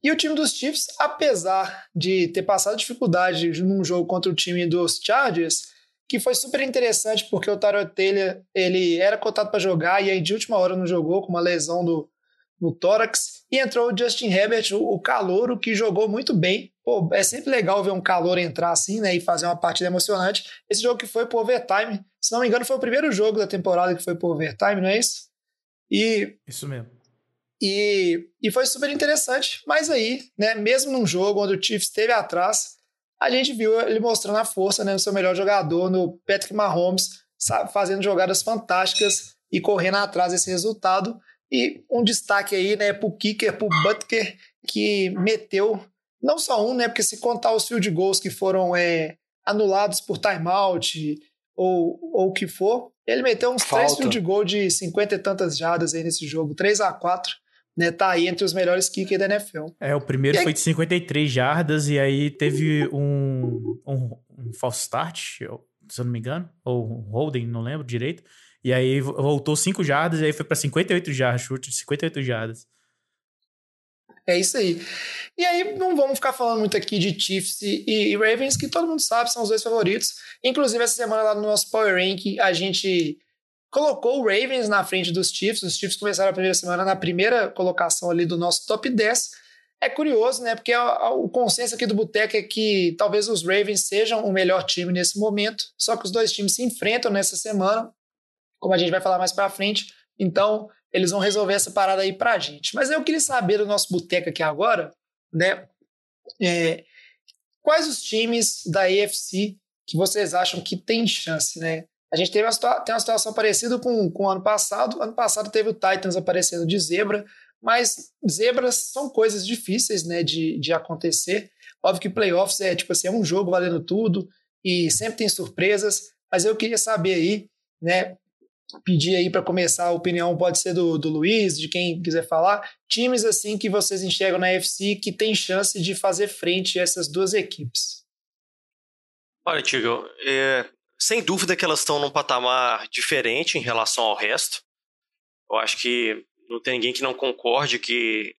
E o time dos Chiefs, apesar de ter passado dificuldade num jogo contra o time dos Chargers, que foi super interessante porque o Tyrod Taylor ele era cotado para jogar e aí de última hora não jogou com uma lesão do, no tórax. E entrou o Justin Herbert, o, o calouro, que jogou muito bem. Pô, é sempre legal ver um calor entrar assim, né, e fazer uma partida emocionante. Esse jogo que foi pro overtime, se não me engano, foi o primeiro jogo da temporada que foi pro overtime, não é isso? E isso mesmo. E, e foi super interessante, mas aí, né, mesmo num jogo onde o Chiefs esteve atrás, a gente viu ele mostrando a força, né, no seu melhor jogador, no Patrick Mahomes, sabe, fazendo jogadas fantásticas e correndo atrás desse resultado. E um destaque aí, né, pro kicker, pro Butker, que meteu não só um, né, porque se contar os field goals que foram é, anulados por timeout ou, ou o que for, ele meteu uns Falta. três field goals de 50 e tantas jardas aí nesse jogo, 3 a 4 né, tá aí entre os melhores kickers da NFL. É, o primeiro aí... foi de 53 jardas e aí teve um, um, um false start, se eu não me engano, ou um holding, não lembro direito, e aí voltou 5 jardas e aí foi para 58 jardas, chute de 58 jardas. É isso aí. E aí não vamos ficar falando muito aqui de Chiefs e, e, Ravens, que todo mundo sabe são os dois favoritos. Inclusive, essa semana lá no nosso Power Rank, a gente colocou o Ravens na frente dos Chiefs. Os Chiefs começaram a primeira semana na primeira colocação ali do nosso top 10. É curioso, né? Porque o consenso aqui do Boteco é que talvez os Ravens sejam o melhor time nesse momento. Só que os dois times se enfrentam nessa semana como a gente vai falar mais para frente. Então, eles vão resolver essa parada aí pra gente. Mas eu queria saber do nosso boteco aqui agora, né? É, quais os times da AFC que vocês acham que tem chance, né? A gente teve uma, tem uma situação parecida com, com o ano passado. Ano passado teve o Titans aparecendo de zebra, mas zebras são coisas difíceis né, de, de acontecer. Óbvio que playoffs é tipo assim, é um jogo valendo tudo e sempre tem surpresas, mas eu queria saber aí, né? Pedir aí para começar a opinião, pode ser do, do Luiz, de quem quiser falar, times assim que vocês enxergam na FC que tem chance de fazer frente a essas duas equipes. Olha, Tigo, é, sem dúvida que elas estão num patamar diferente em relação ao resto. Eu acho que não tem ninguém que não concorde que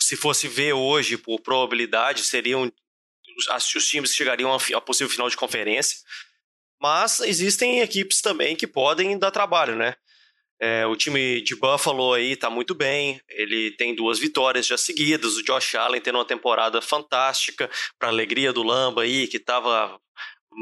se fosse ver hoje por probabilidade seriam os times que chegariam a possível final de conferência. Mas existem equipes também que podem dar trabalho, né? É, o time de Buffalo aí tá muito bem, ele tem duas vitórias já seguidas, o Josh Allen tendo uma temporada fantástica, para alegria do Lamba aí, que estava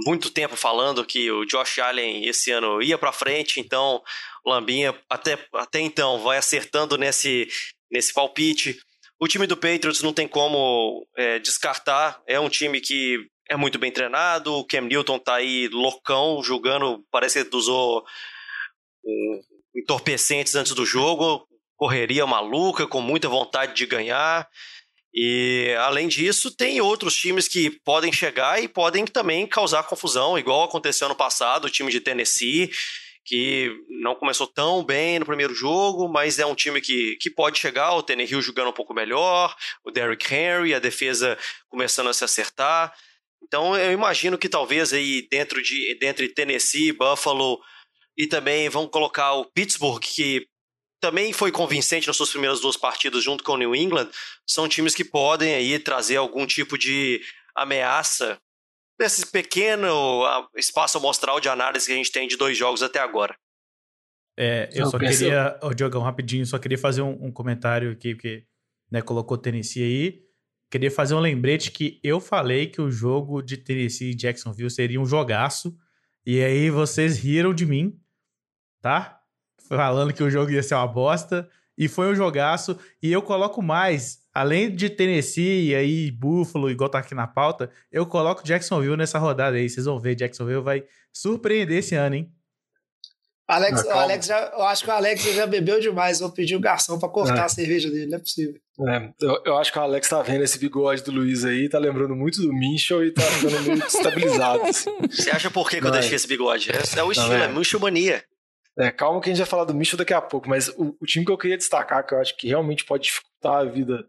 muito tempo falando que o Josh Allen esse ano ia para frente, então o Lambinha até, até então vai acertando nesse, nesse palpite. O time do Patriots não tem como é, descartar, é um time que é muito bem treinado, o Cam Newton tá aí loucão, jogando, parece que usou um, entorpecentes antes do jogo, correria maluca, com muita vontade de ganhar. E além disso, tem outros times que podem chegar e podem também causar confusão, igual aconteceu no passado, o time de Tennessee, que não começou tão bem no primeiro jogo, mas é um time que, que pode chegar, o Tannehill jogando um pouco melhor, o Derrick Henry, a defesa começando a se acertar. Então eu imagino que talvez aí dentro de dentro de Tennessee, Buffalo e também vão colocar o Pittsburgh, que também foi convincente nas suas primeiras duas partidas junto com o New England, são times que podem aí trazer algum tipo de ameaça nesse pequeno espaço amostral de análise que a gente tem de dois jogos até agora. É, eu só queria, oh, Diogão, rapidinho, só queria fazer um, um comentário aqui, que né, colocou Tennessee aí. Queria fazer um lembrete que eu falei que o jogo de Tennessee e Jacksonville seria um jogaço, e aí vocês riram de mim, tá? falando que o jogo ia ser uma bosta. E foi um jogaço. E eu coloco mais, além de Tennessee e aí Buffalo, igual tá aqui na pauta, eu coloco Jacksonville nessa rodada aí. Vocês vão ver, Jacksonville vai surpreender esse ano, hein? Alex, o Alex já, eu acho que o Alex já bebeu demais. Vou pedir o garçom para cortar é. a cerveja dele, não é possível. É, eu, eu, acho que o Alex tá vendo esse bigode do Luiz aí, tá lembrando muito do Minchel e tá ficando meio estabilizado. Assim. Você acha por que, que eu deixei esse bigode? É, é o estilo, é, é Minchel mania. É, calma que a gente vai falar do Mitchell daqui a pouco, mas o, o, time que eu queria destacar, que eu acho que realmente pode dificultar a vida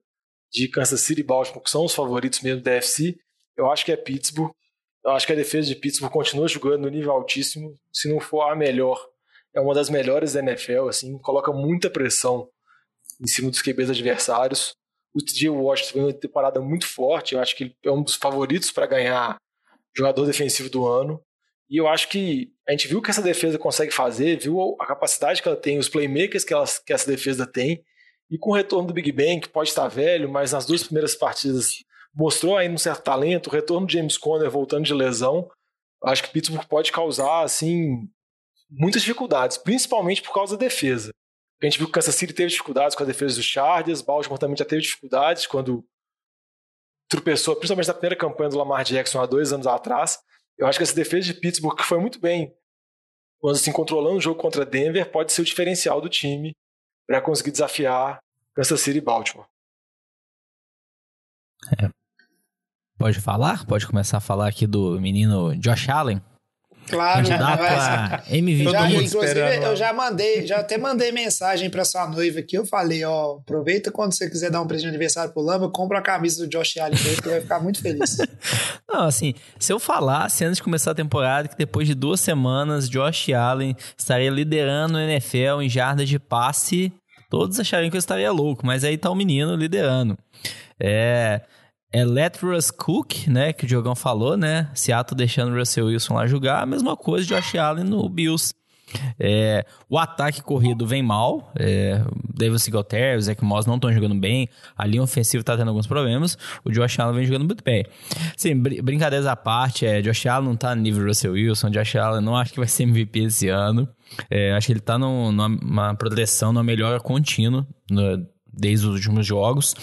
de Kansas City e Baltimore, que são os favoritos mesmo da FC, eu acho que é Pittsburgh. Eu acho que a defesa de Pittsburgh continua jogando no nível altíssimo, se não for a melhor. É uma das melhores da NFL, assim, coloca muita pressão em cima dos QBs adversários. O TJ Washington foi uma temporada muito forte, eu acho que ele é um dos favoritos para ganhar jogador defensivo do ano. E eu acho que a gente viu o que essa defesa consegue fazer, viu a capacidade que ela tem, os playmakers que, ela, que essa defesa tem. E com o retorno do Big Bang, que pode estar velho, mas nas duas primeiras partidas mostrou ainda um certo talento, o retorno do James Conner voltando de lesão, acho que Pittsburgh pode causar assim muitas dificuldades, principalmente por causa da defesa. A gente viu que Kansas City teve dificuldades com a defesa dos Chargers, Baltimore também já teve dificuldades quando tropeçou, principalmente na primeira campanha do Lamar Jackson há dois anos atrás. Eu acho que essa defesa de Pittsburgh, que foi muito bem, quando assim, controlando o jogo contra Denver, pode ser o diferencial do time para conseguir desafiar Kansas City e Baltimore. É. Pode falar? Pode começar a falar aqui do menino Josh Allen? Claro, candidato a MVP. Já, inclusive, eu já mandei, já até mandei mensagem para sua noiva aqui. Eu falei, ó, aproveita quando você quiser dar um presente de aniversário pro Lamba, compra a camisa do Josh Allen dele, que vai ficar muito feliz. Não, assim, se eu falasse antes de começar a temporada que depois de duas semanas, Josh Allen estaria liderando o NFL em jardas de passe, todos achariam que eu estaria louco, mas aí tá o menino liderando. É é Letrus Cook, né, que o Diogão falou, né? Seattle deixando o Russell Wilson lá jogar, a mesma coisa de Josh Allen no Bills. É, o ataque corrido vem mal. É, David Singletary, o Zach Moss não estão jogando bem. A linha ofensiva está tendo alguns problemas. O Josh Allen vem jogando muito bem. Sim, br brincadeiras à parte, é, Josh Allen não está no nível Russell Wilson. Josh Allen não acho que vai ser MVP esse ano. É, acho que ele está numa proteção, numa melhora contínua. No, desde os últimos jogos.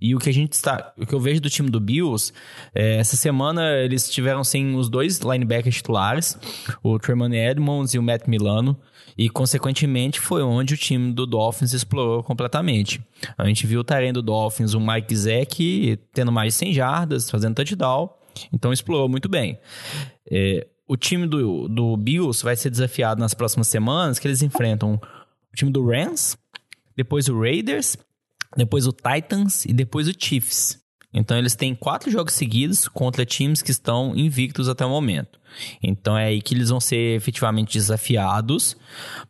E o que a gente está, o que eu vejo do time do Bills, é, essa semana eles tiveram sem os dois linebackers titulares, o Tremont Edmonds e o Matt Milano. E, consequentemente, foi onde o time do Dolphins explorou completamente. A gente viu o Tyrene do Dolphins, o Mike Zeck, tendo mais de 100 jardas, fazendo touchdown. Então, explorou muito bem. É, o time do, do Bills vai ser desafiado nas próximas semanas, que eles enfrentam o time do Rams, depois o Raiders, depois o Titans e depois o Chiefs. Então eles têm quatro jogos seguidos contra times que estão invictos até o momento. Então é aí que eles vão ser efetivamente desafiados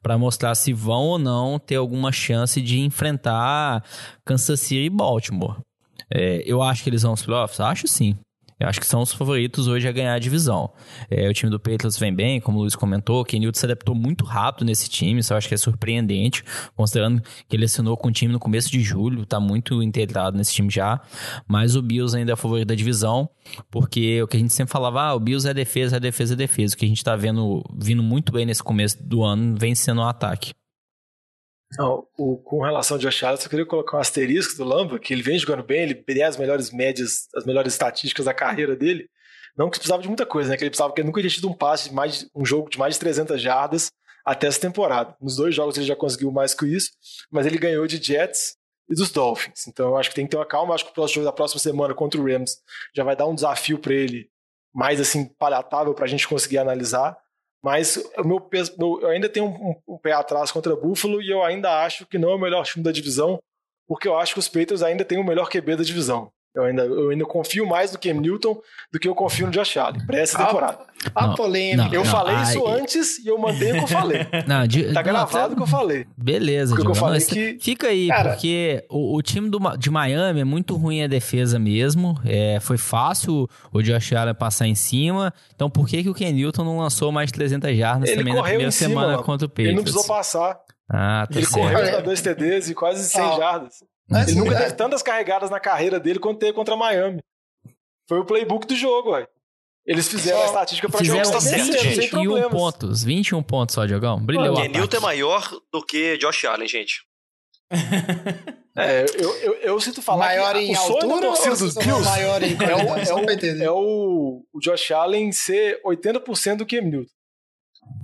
para mostrar se vão ou não ter alguma chance de enfrentar Kansas City e Baltimore. É, eu acho que eles vão aos playoffs? Acho sim. Eu acho que são os favoritos hoje a ganhar a divisão. É, o time do Patriots vem bem, como o Luiz comentou. O Kenilton se adaptou muito rápido nesse time, isso eu acho que é surpreendente, considerando que ele assinou com o time no começo de julho, tá muito integrado nesse time já. Mas o Bills ainda é favorito da divisão, porque o que a gente sempre falava, ah, o Bills é defesa, é defesa, é defesa. O que a gente tá vendo, vindo muito bem nesse começo do ano, vem sendo o um ataque. Não, o, com relação ao Josh Allen, eu queria colocar um asterisco do Lamba, que ele vem jogando bem, ele teria as melhores médias, as melhores estatísticas da carreira dele. Não que precisava de muita coisa, né? Que ele precisava que ele nunca tinha tido um passe de mais um jogo de mais de 300 jardas até essa temporada. Nos dois jogos ele já conseguiu mais que isso, mas ele ganhou de Jets e dos Dolphins. Então eu acho que tem que ter uma calma. Eu acho que o próximo jogo da próxima semana contra o Rams já vai dar um desafio para ele mais assim palatável para a gente conseguir analisar. Mas o meu peso, eu ainda tenho um, um, pé atrás contra Buffalo e eu ainda acho que não é o melhor time da divisão, porque eu acho que os Patriots ainda têm o melhor QB da divisão. Eu ainda, eu ainda confio mais no Cam Newton do que eu confio no Josh Allen para essa temporada. A, a polêmica. Não, eu não, falei ai, isso antes e eu mantenho o que eu falei. Não, de, tá gravado o que eu falei. Beleza, Porque eu falei Não, que- Fica aí, Cara- porque o, o time do, de Miami é muito ruim a defesa mesmo. É, foi fácil o Josh Allen passar em cima. Então por que, que o Ken Newton não lançou mais de 300 jardas Ele também na correu primeira em cima, semana mano. contra o Ele Patriots? não precisou passar. Ah, tá Ele certo. correu dois TDs e quase 100 Ó, jardas. Antes Ele nunca de- teve tantas carregadas na carreira dele quanto teve contra Miami. Foi o playbook do jogo, ué. Eles fizeram a estatística pra Fizeram jogo tá certo, vencer, gente. sem 21 problemas. pontos. 21 pontos só, Diogão. Brilhou o Ken Newton é maior do que Josh Allen, gente. É, eu, eu, eu sinto falar Maior que em o sonho da altura ou torcida dos Bills maior em é o, é, o, é o, Josh Allen ser 80% do Cam Newton.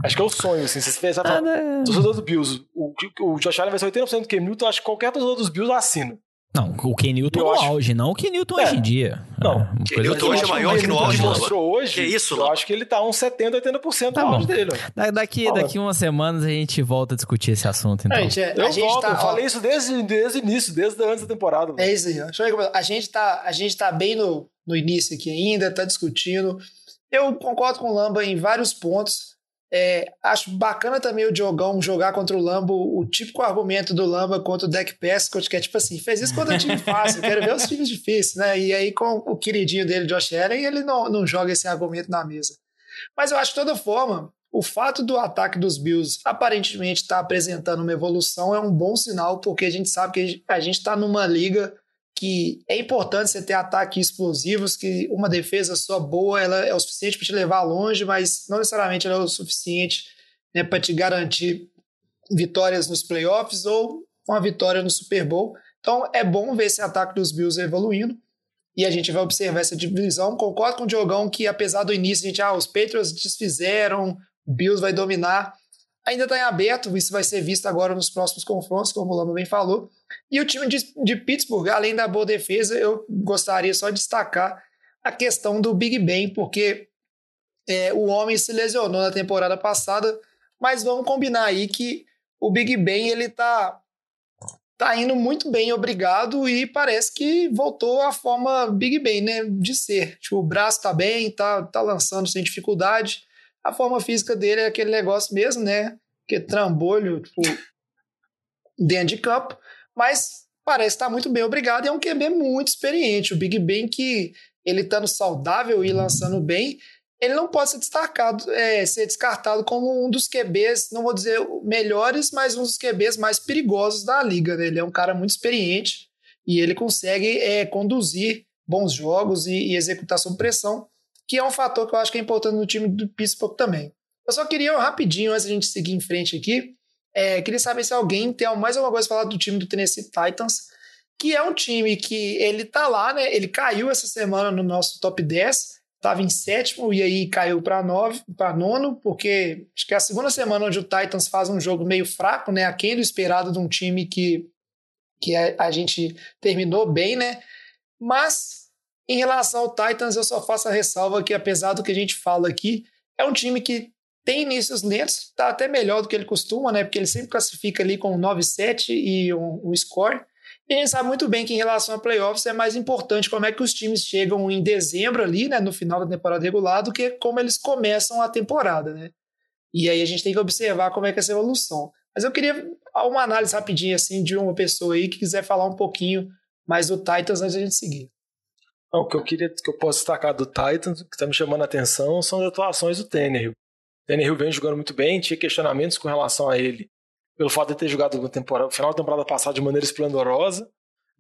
Acho que é o sonho, assim. Se você pensar, Ah, fala, né? torcedor do Bills, o, o Josh Allen vai ser 80% do Cam Newton, acho que qualquer torcedor dos Bills assina. Não, o Ken Newton no acho- auge, não o Ken Newton É. hoje em dia. Não, uma Ken Newton hoje é maior muito que no auge, mostrou hoje, Que isso, eu Lamba? acho que ele tá uns 70%, 80% Tá auge dele. Da- Daqui, daqui umas semanas a gente volta a discutir esse assunto, então. A gente, é- Eu a gente volto, tá, eu ó, falei isso desde, desde o início, desde antes da temporada. mano. É isso aí. ó. Deixa eu ver como- A gente tá, a gente tá bem no, no início aqui ainda, tá discutindo. Eu concordo com o Lamba em vários pontos. É, acho bacana também o Diogão jogar contra o Lamba, o típico argumento do Lamba contra o Dak Prescott, que é tipo assim, fez isso contra um time fácil, quero ver os times difíceis, né? E aí com o queridinho dele, Josh Allen, ele não, não joga esse argumento na mesa. Mas eu acho, de toda forma, o fato do ataque dos Bills aparentemente estar apresentando uma evolução é um bom sinal, porque a gente sabe que a gente está numa liga que é importante você ter ataques explosivos, que uma defesa só boa ela é o suficiente para te levar longe, mas não necessariamente ela é o suficiente né, para te garantir vitórias nos playoffs ou uma vitória no Super Bowl. Então é bom ver esse ataque dos Bills evoluindo. E a gente vai observar essa divisão. Concordo com o Diogão que, apesar do início, a gente, ah, os Patriots desfizeram, Bills vai dominar. Ainda está em aberto, isso vai ser visto agora nos próximos confrontos, como o Lama bem falou. E o time de, de Pittsburgh, além da boa defesa, eu gostaria só de destacar a questão do Big Ben, porque é, o homem se lesionou na temporada passada, mas vamos combinar aí que o Big Ben ele tá tá indo muito bem, obrigado, e parece que voltou à forma Big Ben, né, de ser. Tipo, o braço tá bem, tá, tá lançando sem dificuldade. A forma física dele é aquele negócio mesmo, né, que trambolho, tipo, dentro de campo, mas parece estar muito bem, obrigado, e é um QB muito experiente. O Big Ben que ele estando saudável e lançando bem, ele não pode ser destacado, é, ser descartado como um dos QBs, não vou dizer melhores, mas um dos QBs mais perigosos da liga. Né? Ele é um cara muito experiente e ele consegue é, conduzir bons jogos e, e, executar sob pressão, que é um fator que eu acho que é importante no time do Pittsburgh também. Eu só queria rapidinho, antes da gente seguir em frente aqui, é, queria saber se alguém tem mais alguma coisa para falar do time do Tennessee Titans. que é um time que ele tá lá, né? Ele caiu essa semana no nosso top 10, estava em sétimo e aí caiu para nono, porque acho que é a segunda semana onde o Titans faz um jogo meio fraco, né? Aquém do esperado de um time que que a, a gente terminou bem, né? Mas em relação ao Titans, eu só faço a ressalva que apesar do que a gente fala aqui, é um time que tem inícios lentos, tá até melhor do que ele costuma, né? Porque ele sempre classifica ali com 9-7 e um, um score. E a gente sabe muito bem que em relação a playoffs é mais importante como é que os times chegam em dezembro ali, né, no final da temporada regular, do que como eles começam a temporada, né? E aí a gente tem que observar como é que é essa evolução. Mas eu queria uma análise rapidinha assim de uma pessoa aí que quiser falar um pouquinho mais do Titans antes da gente seguir. O que eu queria que eu posso destacar do Titans, que está me chamando a atenção, são as atuações do Tannehill. Tannehill vem jogando muito bem, tinha questionamentos com relação a ele pelo fato de ter jogado no final da temporada passada de maneira esplendorosa.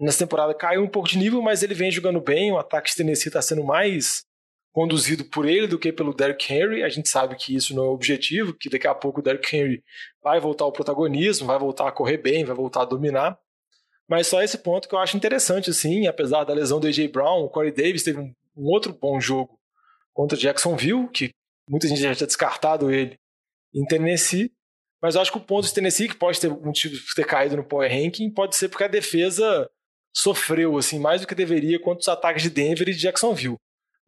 Nessa temporada caiu um pouco de nível, mas ele vem jogando bem. O ataque de Tennessee está sendo mais conduzido por ele do que pelo Derrick Henry. A gente sabe que isso não é o objetivo, que daqui a pouco o Derrick Henry vai voltar ao protagonismo, vai voltar a correr bem, vai voltar a dominar. Mas só esse ponto que eu acho interessante, assim, apesar da lesão do A.J. Brown, o Corey Davis teve um, um outro bom jogo contra Jacksonville, que muita gente já tinha descartado ele em Tennessee. Mas eu acho que o ponto de Tennessee, que pode ter motivo de ter caído no power ranking, pode ser porque a defesa sofreu assim mais do que deveria contra os ataques de Denver e de Jacksonville.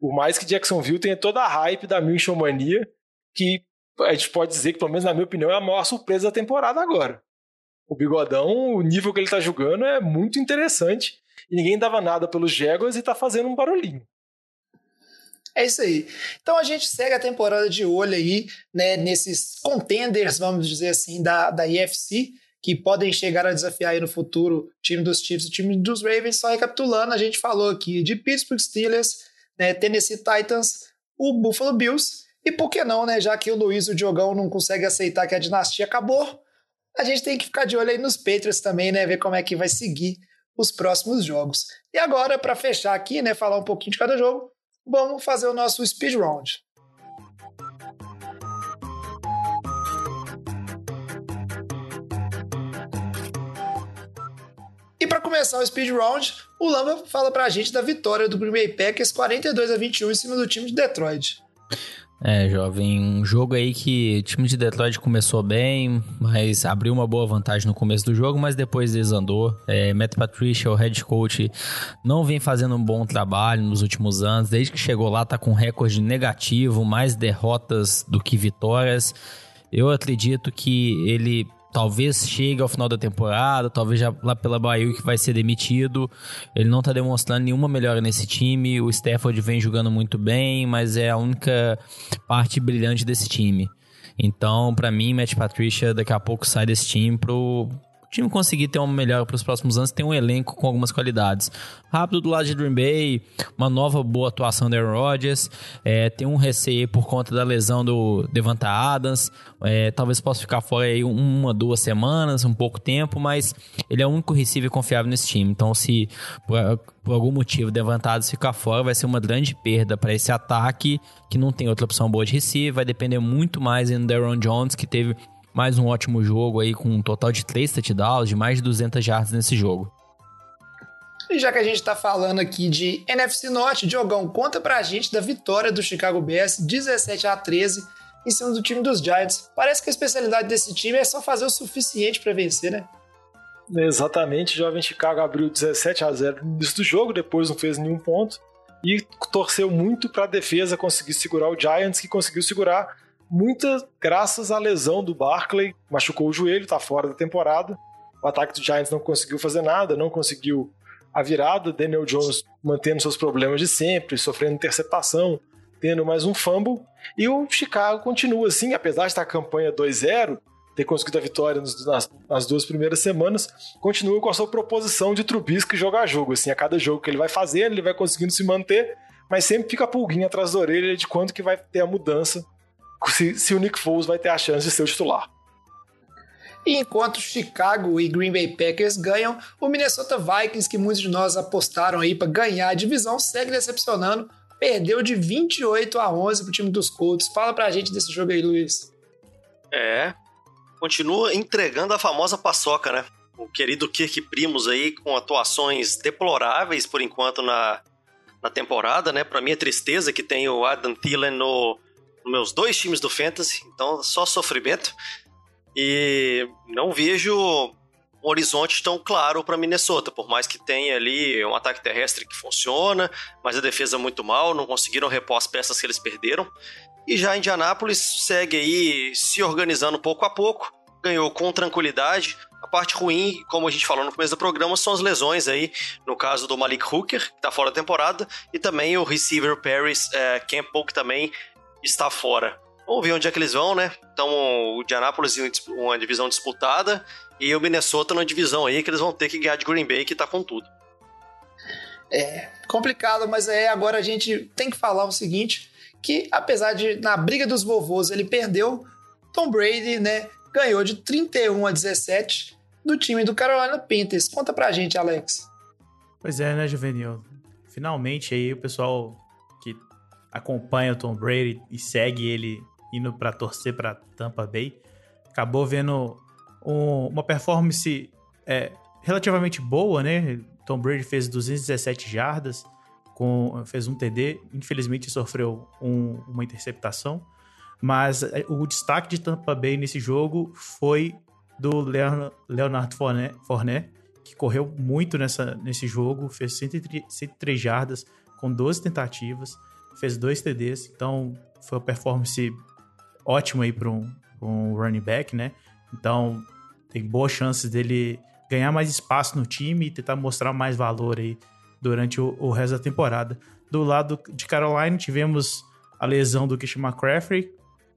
Por mais que Jacksonville tenha toda a hype da Minshew Mania, que a gente pode dizer que, pelo menos na minha opinião, é a maior surpresa da temporada agora. O Bigodão, o nível que ele está jogando é muito interessante. E ninguém dava nada pelos Jaguars e está fazendo um barulhinho. É isso aí. Então a gente segue a temporada de olho aí, né, nesses contenders, vamos dizer assim, da, da IFC, que podem chegar a desafiar aí no futuro o time dos Chiefs, o time dos Ravens. Só recapitulando, a gente falou aqui de Pittsburgh Steelers, né, Tennessee Titans, o Buffalo Bills, e por que não, né, já que o Luiz e o Diogão não conseguem aceitar que a dinastia acabou, a gente tem que ficar de olho aí nos Patriots também, né, ver como é que vai seguir os próximos jogos. E agora, para fechar aqui, né, falar um pouquinho de cada jogo, vamos fazer o nosso speed round. E para começar o speed round, o Lamba fala para a gente da vitória do Green Bay Packers 42 a 21 em cima do time de Detroit. É, jovem, um jogo aí que o time de Detroit começou bem, mas abriu uma boa vantagem no começo do jogo, mas depois desandou. É, Matt Patricia, o head coach, não vem fazendo um bom trabalho nos últimos anos. Desde que chegou lá, tá com recorde negativo, mais derrotas do que vitórias. Eu acredito que ele talvez chegue ao final da temporada, talvez já lá pela Bahia que vai ser demitido. Ele não tá demonstrando nenhuma melhora nesse time. O Stafford vem jogando muito bem, mas é a única parte brilhante desse time. Então, para mim, Matt Patricia daqui a pouco sai desse time pro time conseguir ter uma melhora para os próximos anos, tem um elenco com algumas qualidades. Rápido do lado de Green Bay, uma nova boa atuação do Aaron Rodgers, é, tem um receio por conta da lesão do Devonta Adams, é, talvez possa ficar fora aí uma, duas semanas, um pouco tempo, mas ele é o único receiver confiável nesse time. Então, se por, por algum motivo Devonta Adams ficar fora, vai ser uma grande perda para esse ataque, que não tem outra opção boa de receiver, vai depender muito mais do Aaron Jones, que teve mais um ótimo jogo aí com um total de 3 touchdowns, de mais de 200 yards nesse jogo. E já que a gente está falando aqui de NFC Norte, Diogão, conta pra gente da vitória do Chicago Bears 17 a 13 em cima do time dos Giants. Parece que a especialidade desse time é só fazer o suficiente para vencer, né? Exatamente, o Jovem Chicago abriu 17 a 0 no início do jogo, depois não fez nenhum ponto e torceu muito para a defesa conseguir segurar o Giants, que conseguiu segurar muitas graças à lesão do Barkley, machucou o joelho, tá fora da temporada. O ataque do Giants não conseguiu fazer nada, não conseguiu a virada. Daniel Jones mantendo seus problemas de sempre, sofrendo interceptação, tendo mais um fumble. E o Chicago continua assim, apesar de estar a campanha 2-0, ter conseguido a vitória nas, nas, duas primeiras semanas, continua com a sua proposição de Trubisky jogar jogo. Assim, a cada jogo que ele vai fazendo, ele vai conseguindo se manter, mas sempre fica a pulguinha atrás da orelha de quando que vai ter a mudança se, se o Nick Foles vai ter a chance de ser o titular. E enquanto Chicago e Green Bay Packers ganham, o Minnesota Vikings, que muitos de nós apostaram aí para ganhar a divisão, segue decepcionando. Perdeu de 28 a 11 pro time dos Colts. Fala pra gente desse jogo aí, Luiz. É, continua entregando a famosa paçoca, né? o querido Kirk Primos aí com atuações deploráveis por enquanto na, na temporada, né? Para minha tristeza que tem o Adam Thielen no, meus dois times do Fantasy, então só sofrimento. E não vejo um horizonte tão claro para Minnesota, por mais que tenha ali um ataque terrestre que funciona, mas a defesa muito mal, não conseguiram repor as peças que eles perderam. E já Indianápolis segue aí se organizando pouco a pouco, ganhou com tranquilidade. A parte ruim, como a gente falou no começo do programa, são as lesões aí, no caso do Malik Hooker, que tá fora da temporada, e também o receiver Paris é, Campbell, que também está fora. Vamos ver onde é que eles vão, né? Então, o Indianápolis em uma divisão disputada e o Minnesota numa divisão aí que eles vão ter que ganhar de Green Bay, que tá com tudo. É complicado, mas é agora a gente tem que falar o seguinte, que apesar de na briga dos vovôs ele perdeu, Tom Brady, né, ganhou de 31 a 17 do time do Carolina Panthers. Conta pra gente, Alex. Pois é, né, Juvenil? Finalmente aí o pessoal acompanha o Tom Brady e segue ele indo para torcer para Tampa Bay, acabou vendo um, uma performance é, relativamente boa, né? Tom Brady fez 217 jardas, com, fez um TD, infelizmente sofreu um, uma interceptação, mas é, o destaque de Tampa Bay nesse jogo foi do Leonardo Fournette, que correu muito nessa, nesse jogo, fez 103, 103 jardas com 12 tentativas, fez dois TDs, então foi uma performance ótima aí para um, um running back, né? Então tem boas chances dele ganhar mais espaço no time e tentar mostrar mais valor aí durante o, o resto da temporada. Do lado de Carolina, tivemos a lesão do Christian McCaffrey,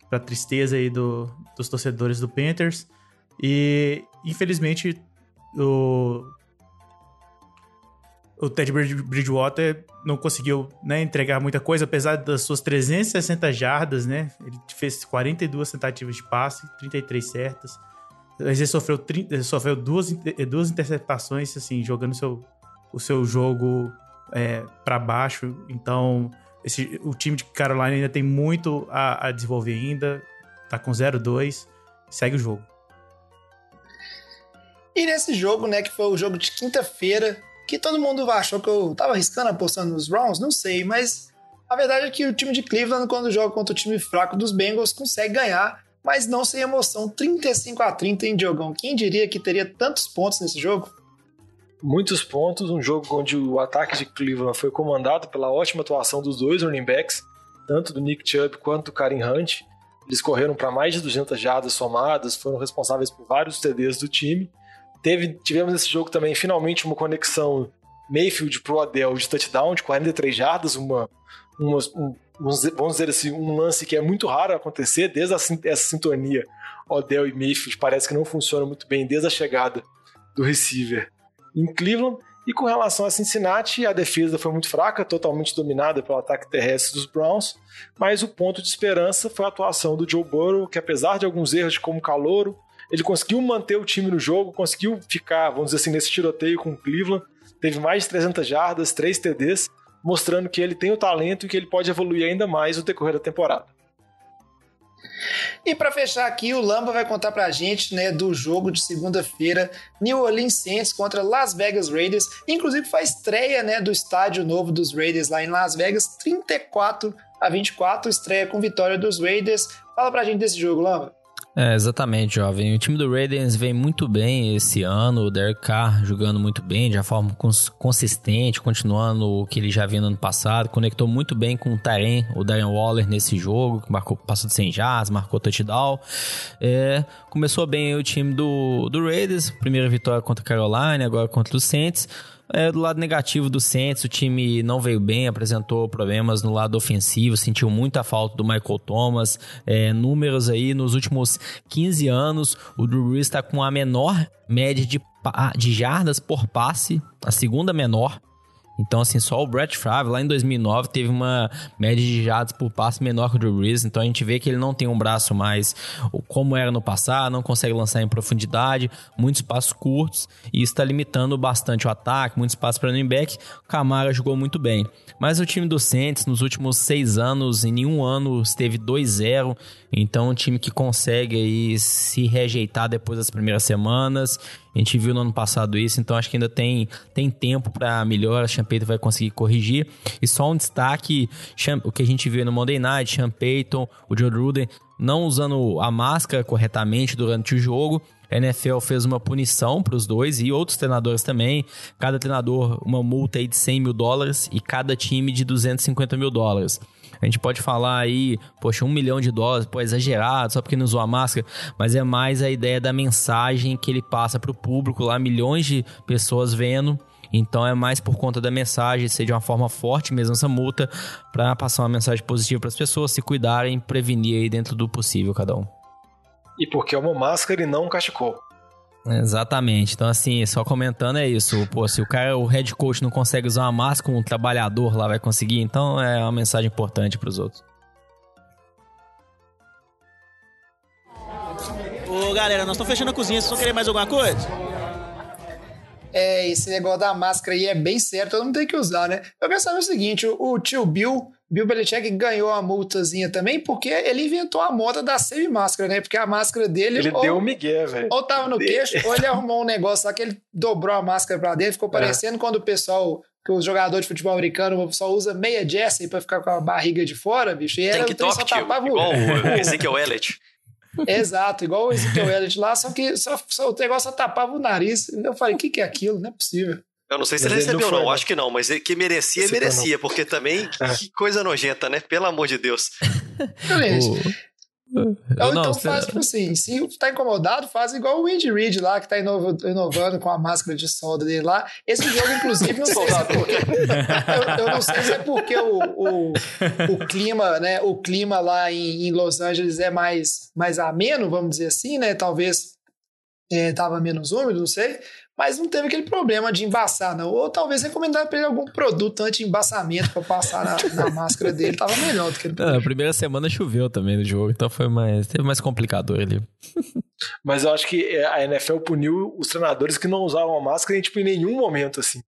para tristeza aí do, dos torcedores do Panthers. E, infelizmente, o, o Ted Bridgewater não conseguiu né, entregar muita coisa, apesar das suas 360 jardas, né? Ele fez 42 tentativas de passe, 33 certas. Mas ele sofreu, 30, ele sofreu duas, duas interceptações, assim, jogando seu, o seu jogo é, para baixo. Então, esse, o time de Carolina ainda tem muito a, a desenvolver ainda. Tá com 0-2. Segue o jogo. E nesse jogo, né, que foi o jogo de quinta-feira, que todo mundo achou que eu tava arriscando apostando nos Browns, não sei, mas a verdade é que o time de Cleveland, quando joga contra o time fraco dos Bengals, consegue ganhar, mas não sem emoção. 35 a 30 em Diogão. Quem diria que teria tantos pontos nesse jogo? muitos pontos, um jogo onde o ataque de Cleveland foi comandado pela ótima atuação dos dois running backs, tanto do Nick Chubb quanto do Karim Hunt. Eles correram para mais de 200 jardas somadas, foram responsáveis por vários TDs do time. Teve, tivemos nesse jogo também finalmente uma conexão Mayfield pro Adel de touchdown de 43 jardas, uma, uma um, vamos dizer assim, um lance que é muito raro acontecer desde a, essa sintonia Odell e Mayfield parece que não funciona muito bem desde a chegada do receiver em Cleveland. E com relação a Cincinnati, a defesa foi muito fraca, totalmente dominada pelo ataque terrestre dos Browns, mas o ponto de esperança foi a atuação do Joe Burrow, que apesar de alguns erros como calouro, ele conseguiu manter o time no jogo, conseguiu ficar, vamos dizer assim, nesse tiroteio com o Cleveland, teve mais de 300 jardas, 3 TDs, mostrando que ele tem o talento e que ele pode evoluir ainda mais no decorrer da temporada. E para fechar aqui, o Lamba vai contar pra gente, né, do jogo de segunda-feira, New Orleans Saints contra Las Vegas Raiders. Inclusive a estreia, né, do estádio novo dos Raiders lá em Las Vegas, 34 a 24, estreia com vitória dos Raiders. Fala pra gente desse jogo, Lamba. É, exatamente, jovem. O time do Raiders vem muito bem esse ano. O Derek Carr jogando muito bem, de uma forma cons consistente, continuando o que ele já vinha no ano passado. Conectou muito bem com o Taren, o Darren Waller nesse jogo, que marcou, passou de 100 jazz, marcou touchdown. É, começou bem o time do, do Raiders. Primeira vitória contra a Carolina, agora contra os Saints. É, do lado negativo do Saints, o time não veio bem, apresentou problemas no lado ofensivo, sentiu muita falta do Michael Thomas. É, números aí nos últimos 15 anos, o Drew Brees está com a menor média de, de jardas por passe, a segunda menor. Então, assim, só o Brett Favre, lá em 2009, teve uma média de jardas por passe menor que o Drew Brees. Então, a gente vê que ele não tem um braço mais como era no passado, não consegue lançar em profundidade, muitos passos curtos, e está limitando bastante o ataque, muitos passos para running back. O Camara jogou muito bem. Mas o time do Saints, nos últimos seis anos, em nenhum ano esteve 2-0. Então, um time que consegue aí se rejeitar depois das primeiras semanas. A gente viu no ano passado isso, então acho que ainda tem, tem tempo para melhor. A Champeito vai conseguir corrigir. E só um destaque: o que a gente viu no Monday Night, Payton, o Joe Gruden não usando a máscara corretamente durante o jogo. A NFL fez uma punição para os dois e outros treinadores também. Cada treinador, uma multa aí de 100 mil dólares e cada time de 250 mil dólares. A gente pode falar aí, poxa, um milhão de dólares, pô, exagerado, só porque não usou a máscara, mas é mais a ideia da mensagem que ele passa para o público lá, milhões de pessoas vendo. Então é mais por conta da mensagem, ser de uma forma forte mesmo essa multa, para passar uma mensagem positiva para as pessoas se cuidarem, prevenir aí dentro do possível cada um. E porque é uma máscara e não um cachecol. Exatamente. Então, assim, só comentando é isso. Pô, se o cara, o head coach não consegue usar uma máscara, um trabalhador lá vai conseguir. Então, é uma mensagem importante para os outros. Ô, galera, nós estamos fechando a cozinha. Vocês vão querer mais alguma coisa? É, esse negócio da máscara aí é bem certo, todo mundo tem que usar, né? Eu quero saber o seguinte: o, o tio Bill Bill Belichick ganhou uma multazinha também porque ele inventou a moda da semi-máscara, né? Porque a máscara dele. Ele ou, deu um migué, velho. Ou tava no queixo, ou ele arrumou um negócio lá que ele dobrou a máscara pra dentro, ficou é. parecendo é. quando o pessoal. Que os jogadores de futebol americano só usa meia Jesse pra ficar com a barriga de fora, bicho. E era, Tem que só tapava igual o Ezekiel Elliott. Exato, igual o Ezekiel Elliott lá, só que só, só, o negócio só tapava o nariz. Eu falei, o que, que é aquilo? Não é possível. Eu não sei se ele recebeu, não, não. Acho que não, mas que merecia, Esse merecia, porque também é. que coisa nojenta, né? Pelo amor de Deus. Então, não, então faz tipo assim, se tá incomodado, faz igual o Andy Reid lá, que tá inovando com a máscara de solda dele lá. Esse jogo, inclusive, não sei se é porque. Eu, eu, não sei se é porque o, o, o clima, né? O clima lá em, em, Los Angeles é mais, mais ameno, vamos dizer assim, né? Talvez é, tava menos úmido, não sei mas não teve aquele problema de embaçar, não. Ou talvez recomendar para ele algum produto anti-embaçamento para passar na, na, máscara dele, tava melhor do que ele. Não, a primeira semana choveu também no jogo, então foi mais, teve mais complicador ali. Mas eu acho que a NFL puniu os treinadores que não usavam a máscara em, tipo, em nenhum momento, assim.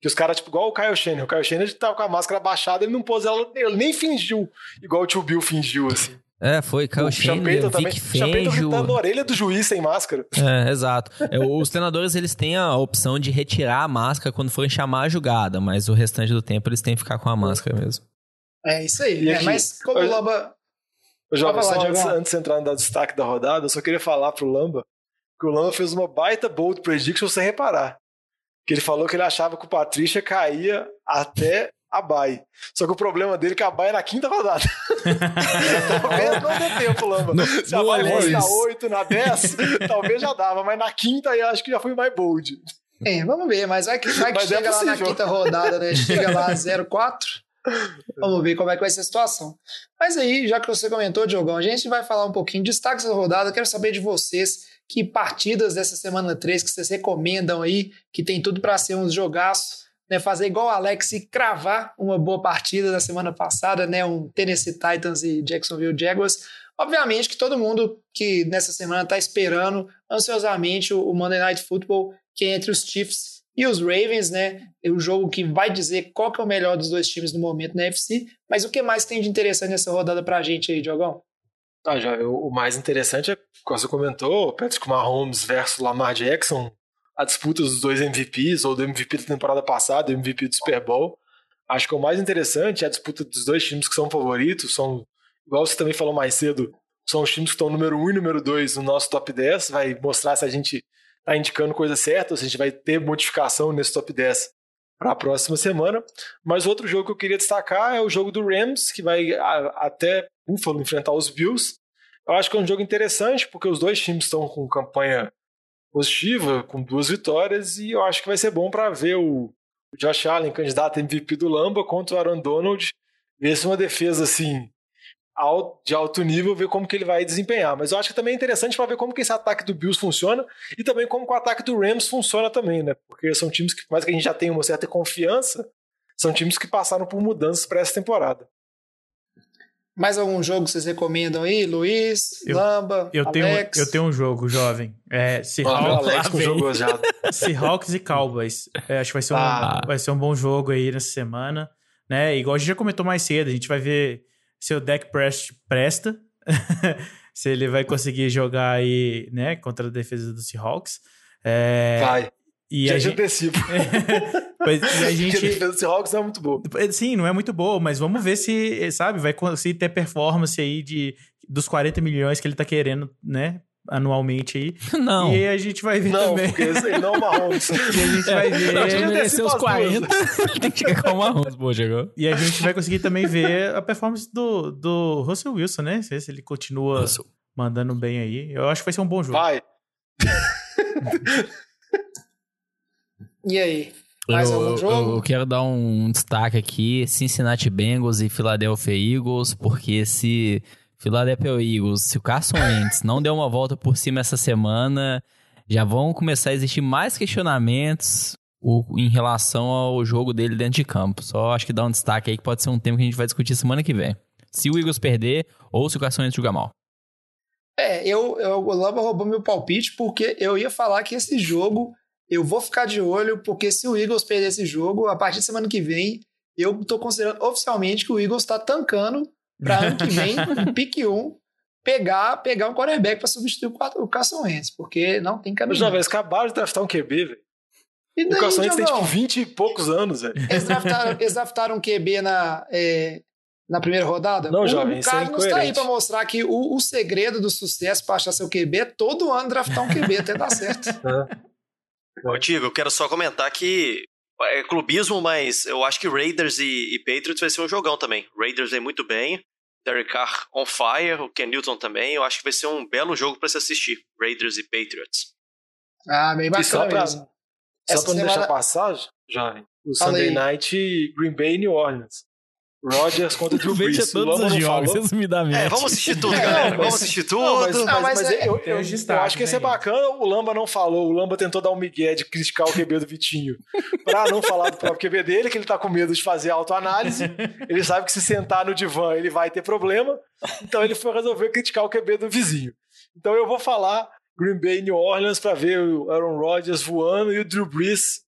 Que os caras, tipo, igual o Kyle Shanahan. O Kyle Shanahan tava com a máscara baixada, ele não pôs ela, ele nem fingiu, igual o tio Bill fingiu, assim. É, foi Kyle Shanahan, Vic Fangio... gritando na orelha do juiz sem máscara. É, exato. É, os treinadores, eles têm a opção de retirar a máscara quando forem chamar a jogada, mas o restante do tempo eles têm que ficar com a máscara mesmo. É isso aí. É, mas como o Lamba... Eu já falar, só antes, antes de entrar no destaque da rodada, eu só queria falar pro Lamba que o Lamba fez uma baita bold prediction sem reparar. Que ele falou que ele achava que o Patrícia caía até a Bay. Só que o problema dele é que a Bay é na quinta rodada. talvez não dê tempo, Lamba. No, Se a Bay fosse na 8, na 10, talvez já dava, mas na quinta eu acho que já foi mais bold. É, vamos ver, mas vai que, vai que mas é chega é lá na quinta rodada, né? Chega lá 0-4. Vamos ver como é que vai ser a situação. Mas aí, já que você comentou, Diogão, a gente vai falar um pouquinho de destaques da rodada. Quero saber de vocês que partidas dessa semana 3 que vocês recomendam aí, que tem tudo para ser uns jogaços né, fazer igual o Alex e cravar uma boa partida da semana passada, né, um Tennessee Titans e Jacksonville Jaguars. Obviamente que todo mundo que nessa semana está esperando ansiosamente o Monday Night Football, que é entre os Chiefs e os Ravens, né? É o jogo que vai dizer qual que é o melhor dos dois times no momento na FC. Mas o que mais tem de interessante nessa rodada pra gente aí, Diogão? Ah, já, o mais interessante é, como você comentou, Patrick Mahomes versus Lamar Jackson, a disputa dos dois MVPs, ou do MVP da temporada passada, do MVP do Super Bowl. Acho que o mais interessante é a disputa dos dois times que são favoritos, são, igual você também falou mais cedo, são os times que estão número 1 um e número 2 no nosso top 10, vai mostrar se a gente está indicando coisa certa, ou se a gente vai ter modificação nesse top 10 para a próxima semana. Mas outro jogo que eu queria destacar é o jogo do Rams, que vai até Buffalo enfrentar os Bills. Eu acho que é um jogo interessante, porque os dois times estão com campanha positiva, com duas vitórias, e eu acho que vai ser bom para ver o Josh Allen, candidato a MVP do Lamba, contra o Aaron Donald, ver se uma defesa assim de alto nível, ver como que ele vai desempenhar. Mas eu acho que também é interessante para ver como que esse ataque do Bills funciona e também como que o ataque do Rams funciona também, né? Porque são times que, por mais que a gente já tenha uma certa confiança, São times que passaram por mudanças para essa temporada. Mais algum jogo que vocês recomendam aí? Luiz, Eu- Lamba, Eu tenho, Alex? eu tenho um jogo, jovem. É Seahawks, gozado. Seahawks e Cowboys. É, acho que vai ser, um, Ah. vai ser um bom jogo aí nessa semana. Né? Igual a gente já comentou mais cedo, a gente vai ver se o deck prest- presta. se ele vai conseguir jogar aí, né, contra a defesa do Seahawks. É, Vai. E Já a te gente, antecipo. Mas- e a Porque a gente, defesa do Seahawks não é muito boa. Sim, não é muito boa, mas vamos ver se, sabe, vai conseguir ter performance aí de, dos 40 milhões que ele tá querendo, né, anualmente aí. Não. E a gente vai ver Não, também. porque ele não é o Mahomes. E a gente vai ver. Pra gente ele merecer os antecipa as duas. 40, tem que chegar com o Mahomes, pô, chegou. E a gente vai conseguir também ver a performance do, do Russell Wilson, né? Se se ele continua mandando bem aí. Eu acho que vai ser um bom jogo. Vai. E aí? Mais algum eu, jogo? eu quero dar um destaque aqui: Cincinnati Bengals e Philadelphia Eagles, porque se Philadelphia Eagles, se o Carson Wentz não deu uma volta por cima essa semana, já vão começar a existir mais questionamentos em relação ao jogo dele dentro de campo. Só acho que dá um destaque aí que pode ser um tema que a gente vai discutir semana que vem. Se o Eagles perder ou se o Carson Wentz jogar mal. É, eu, eu, o Lamba roubou meu palpite porque eu ia falar que esse jogo eu vou ficar de olho, porque se o Eagles perder esse jogo, a partir de semana que vem, eu tô considerando oficialmente que o Eagles tá tancando pra ano que vem, em pique 1, pegar, pegar um quarterback pra substituir o Car- o Carson Wentz, porque não tem Os caminho. jovens acabaram de draftar um QB, velho. E O Carson Wentz tem tipo Diogão? 20 e poucos anos, velho. Eles draftaram, eles draftaram um QB na, é, na primeira rodada? Não, o, jovem, o isso é Cardinals tá aí pra mostrar que o, o segredo do sucesso pra achar seu QB é todo ano draftar um QB até dar certo. Ô, Tigo, eu quero só comentar que é clubismo, mas eu acho que Raiders e, e Patriots vai ser um jogão também. Raiders vem muito bem, Derek Carr on fire, o Ken Newton também. Eu acho que vai ser um belo jogo pra se assistir. Raiders e Patriots. Ah, bem E só bacana pra, mesmo. só não semana- deixar passar, jovem, o Fala Sunday aí. Night Green Bay e New Orleans. Rodgers contra Drew Brees. Todos os não jogos, falou. resumidamente. É, vamos assistir tudo, É, galera. Vamos assistir tudo. Não, mas, Não, mas, mas mas é- eu, eu- eu acho que esse é bacana. O Lamba não falou. O Lamba tentou dar um migué de criticar o QB do Vitinho pra não falar do próprio QB dele, que ele tá com medo de fazer autoanálise. Ele sabe que se sentar no divã ele vai ter problema. Então ele foi resolver criticar o QB do vizinho. Então eu vou falar Green Bay e New Orleans pra ver o Aaron Rodgers voando e o Drew Brees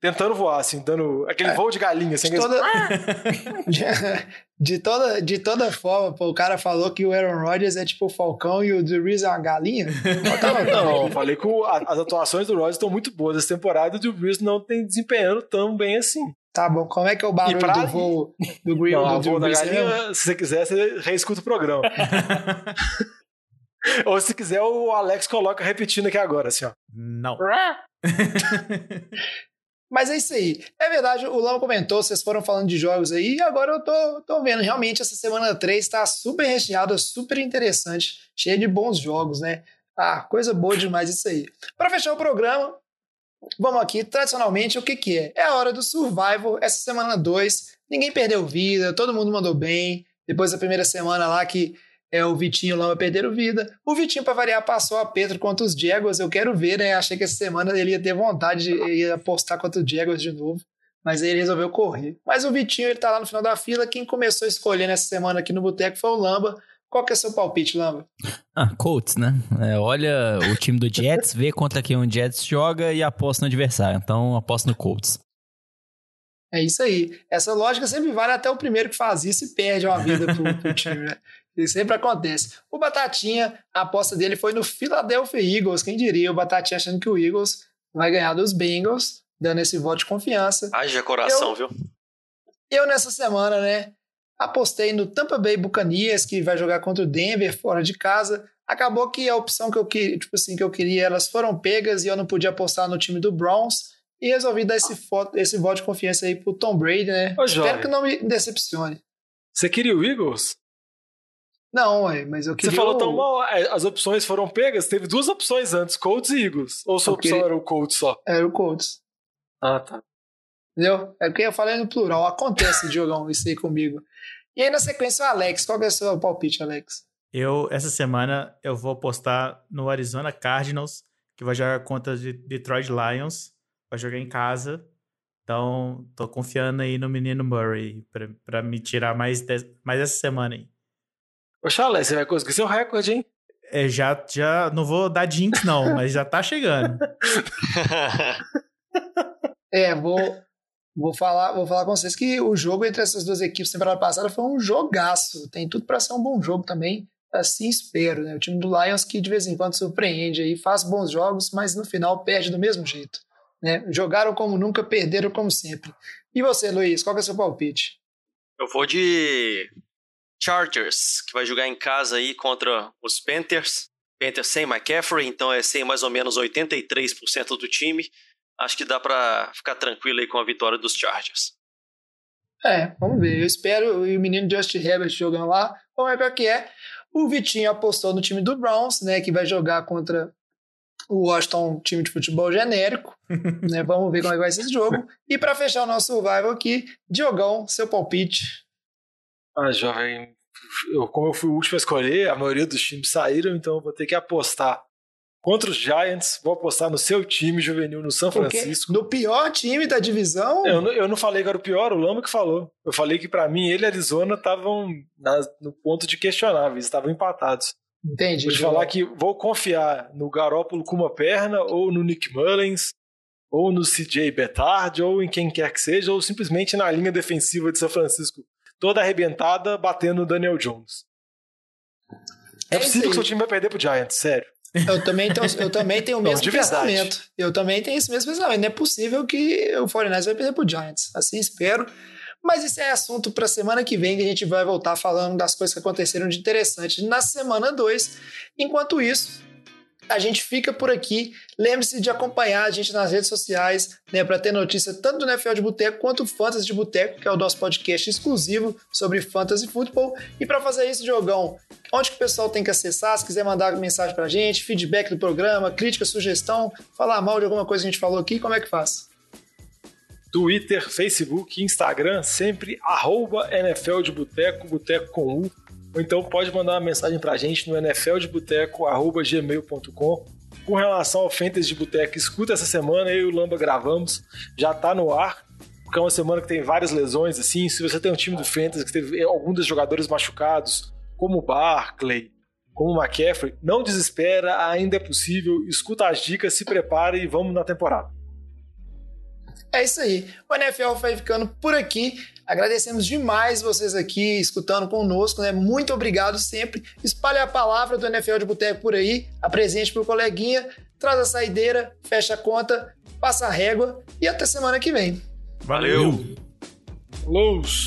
tentando voar, assim, dando aquele voo de galinha. Assim, De toda, de, toda, de toda forma, pô, o cara falou que o Aaron Rodgers é tipo o Falcão e o Drew Brees é uma galinha. Não, eu falei que o- a- as atuações do Rodgers estão muito boas essa temporada e o Drew Brees não tem desempenhando tão bem assim. Tá bom, como é que é o barulho pra- do voo do Green Não, do voo da Brees? galinha, se você quiser, você reescuta o programa. Ou se quiser, o Alex coloca repetindo aqui agora, assim, ó. Não. Mas é isso aí. É verdade, o Lama comentou, vocês foram falando de jogos aí, e agora eu tô, tô vendo. Realmente, essa semana 3 tá super recheada, super interessante, cheia de bons jogos, né? Ah, coisa boa demais isso aí. Para fechar o programa, vamos aqui, tradicionalmente, o que que é? É a hora do Survival, essa semana 2, ninguém perdeu vida, todo mundo mandou bem, depois da primeira semana lá que é, o Vitinho e o Lama perderam vida. O Vitinho, para variar, passou a Pedro contra os Jaguars. Eu quero ver, né? Achei que essa semana ele ia ter vontade de ia apostar contra os Jaguars de novo. Mas aí ele resolveu correr. Mas o Vitinho, ele tá lá no final da fila. Quem começou escolhendo essa semana aqui no Boteco foi o Lamba. Qual que é o seu palpite, Lamba? Ah, Colts, né? É, olha o time do Jets, vê contra quem o Jets joga e aposta no adversário. Então, aposta no Colts. É isso aí. Essa lógica sempre vale até o primeiro que faz isso e perde uma vida pro, pro time, né? Isso sempre acontece. O Batatinha, a aposta dele foi no Philadelphia Eagles. Quem diria? O Batatinha achando que o Eagles vai ganhar dos Bengals, dando esse voto de confiança. Haja coração, Eu- viu? Eu, nessa semana, né, apostei no Tampa Bay Buccaneers, que vai jogar contra o Denver fora de casa. Acabou que a opção que eu queria, tipo assim, que eu queria, elas foram pegas e eu não podia apostar no time do Browns. E resolvi dar esse, voto, esse voto de confiança aí pro Tom Brady, né? Ô, Espero que não me decepcione. Você queria o Eagles? Não, ué, mas eu queria. Você falou tão mal, é, as opções foram pegas? Teve duas opções antes, Colts e Eagles. Ou sua Eu opção queria- era o Colts só? Era o Colts. Ah, tá. Entendeu? É porque eu falei no plural. Acontece, Diogão, isso aí comigo. E aí, na sequência, o Alex. Qual que é o seu palpite, Alex? Eu, essa semana, eu vou apostar no Arizona Cardinals, que vai jogar contra o Detroit Lions. Vai jogar em casa. Então, tô confiando aí no menino Murray pra, pra me tirar mais, de- mais essa semana aí. Chalé, você vai conseguir seu recorde, hein? É, já, já não vou dar jinx, não, mas já tá chegando. É, vou, vou, falar, vou falar com vocês que o jogo entre essas duas equipes temporada passada foi um jogaço. Tem tudo para ser um bom jogo também. Assim espero, né? O time do Lions que de vez em quando surpreende aí, faz bons jogos, mas no final perde do mesmo jeito. Né? Jogaram como nunca, perderam como sempre. E você, Luiz, qual que é o seu palpite? Eu vou de Chargers, que vai jogar em casa aí contra os Panthers. Panthers sem McCaffrey, então é sem mais ou menos 83% do time. Acho que dá pra ficar tranquilo aí com a vitória dos Chargers. É, vamos ver. Eu espero e o menino Justin Herbert jogando lá. Vamos ver qual que é. O Vitinho apostou no time do Browns, né? Que vai jogar contra o Washington, time de futebol genérico. né, vamos ver como é que vai ser esse jogo. E para fechar o nosso survival aqui, Diogão, seu palpite. Ah, jovem, eu, como eu fui o último a escolher, a maioria dos times saíram, então eu vou ter que apostar contra os Giants. Vou apostar no seu time juvenil no São Francisco. no pior time da divisão. Eu não, eu não falei que era o pior, o Lama que falou. Eu falei que pra mim ele e Arizona estavam no ponto de questionáveis, estavam empatados. Entendi. Vou te falar que vou confiar no Garópolo com uma perna, ou no Nick Mullins, ou no CJ Betard, ou em quem quer que seja, ou simplesmente na linha defensiva de São Francisco, toda arrebentada, batendo no Daniel Jones. É, É possível que seu time vai perder pro Giants, sério. Eu também tenho, eu também tenho o Não, mesmo verdade. pensamento. Eu também tenho esse mesmo pensamento. Não é possível que o 49ers vai perder pro Giants. Assim espero. Mas isso é assunto para semana que vem, que a gente vai voltar falando das coisas que aconteceram de interessante na semana 2. Enquanto isso, a gente fica por aqui. Lembre-se de acompanhar a gente nas redes sociais, né, para ter notícia tanto do NFL de Boteco quanto do Fantasy de Boteco, que é o nosso podcast exclusivo sobre Fantasy Football. E para fazer isso, Diogão, onde que o pessoal tem que acessar? Se quiser mandar mensagem pra gente, feedback do programa, crítica, sugestão, falar mal de alguma coisa que a gente falou aqui, como é que faz? Twitter, Facebook, Instagram, sempre arroba NFL de Boteco, Boteco com U. Ou então pode mandar uma mensagem pra gente no nfldeboteco.gmail.com. Com relação ao Fantasy de Boteco, escuta essa semana, eu e o Lamba gravamos, já tá no ar, porque é uma semana que tem várias lesões, assim, se você tem um time do Fantasy que teve algum dos jogadores machucados, como o Barkley, como o McCaffrey, não desespera, ainda é possível, escuta as dicas, se prepare e vamos na temporada. É isso aí. O NFL vai ficando por aqui. Agradecemos demais vocês aqui escutando conosco, né? Muito obrigado sempre. Espalhe a palavra do NFL de Boteco por aí, apresente pro coleguinha, traz a saideira, fecha a conta, passa a régua e até semana que vem. Valeu. Los!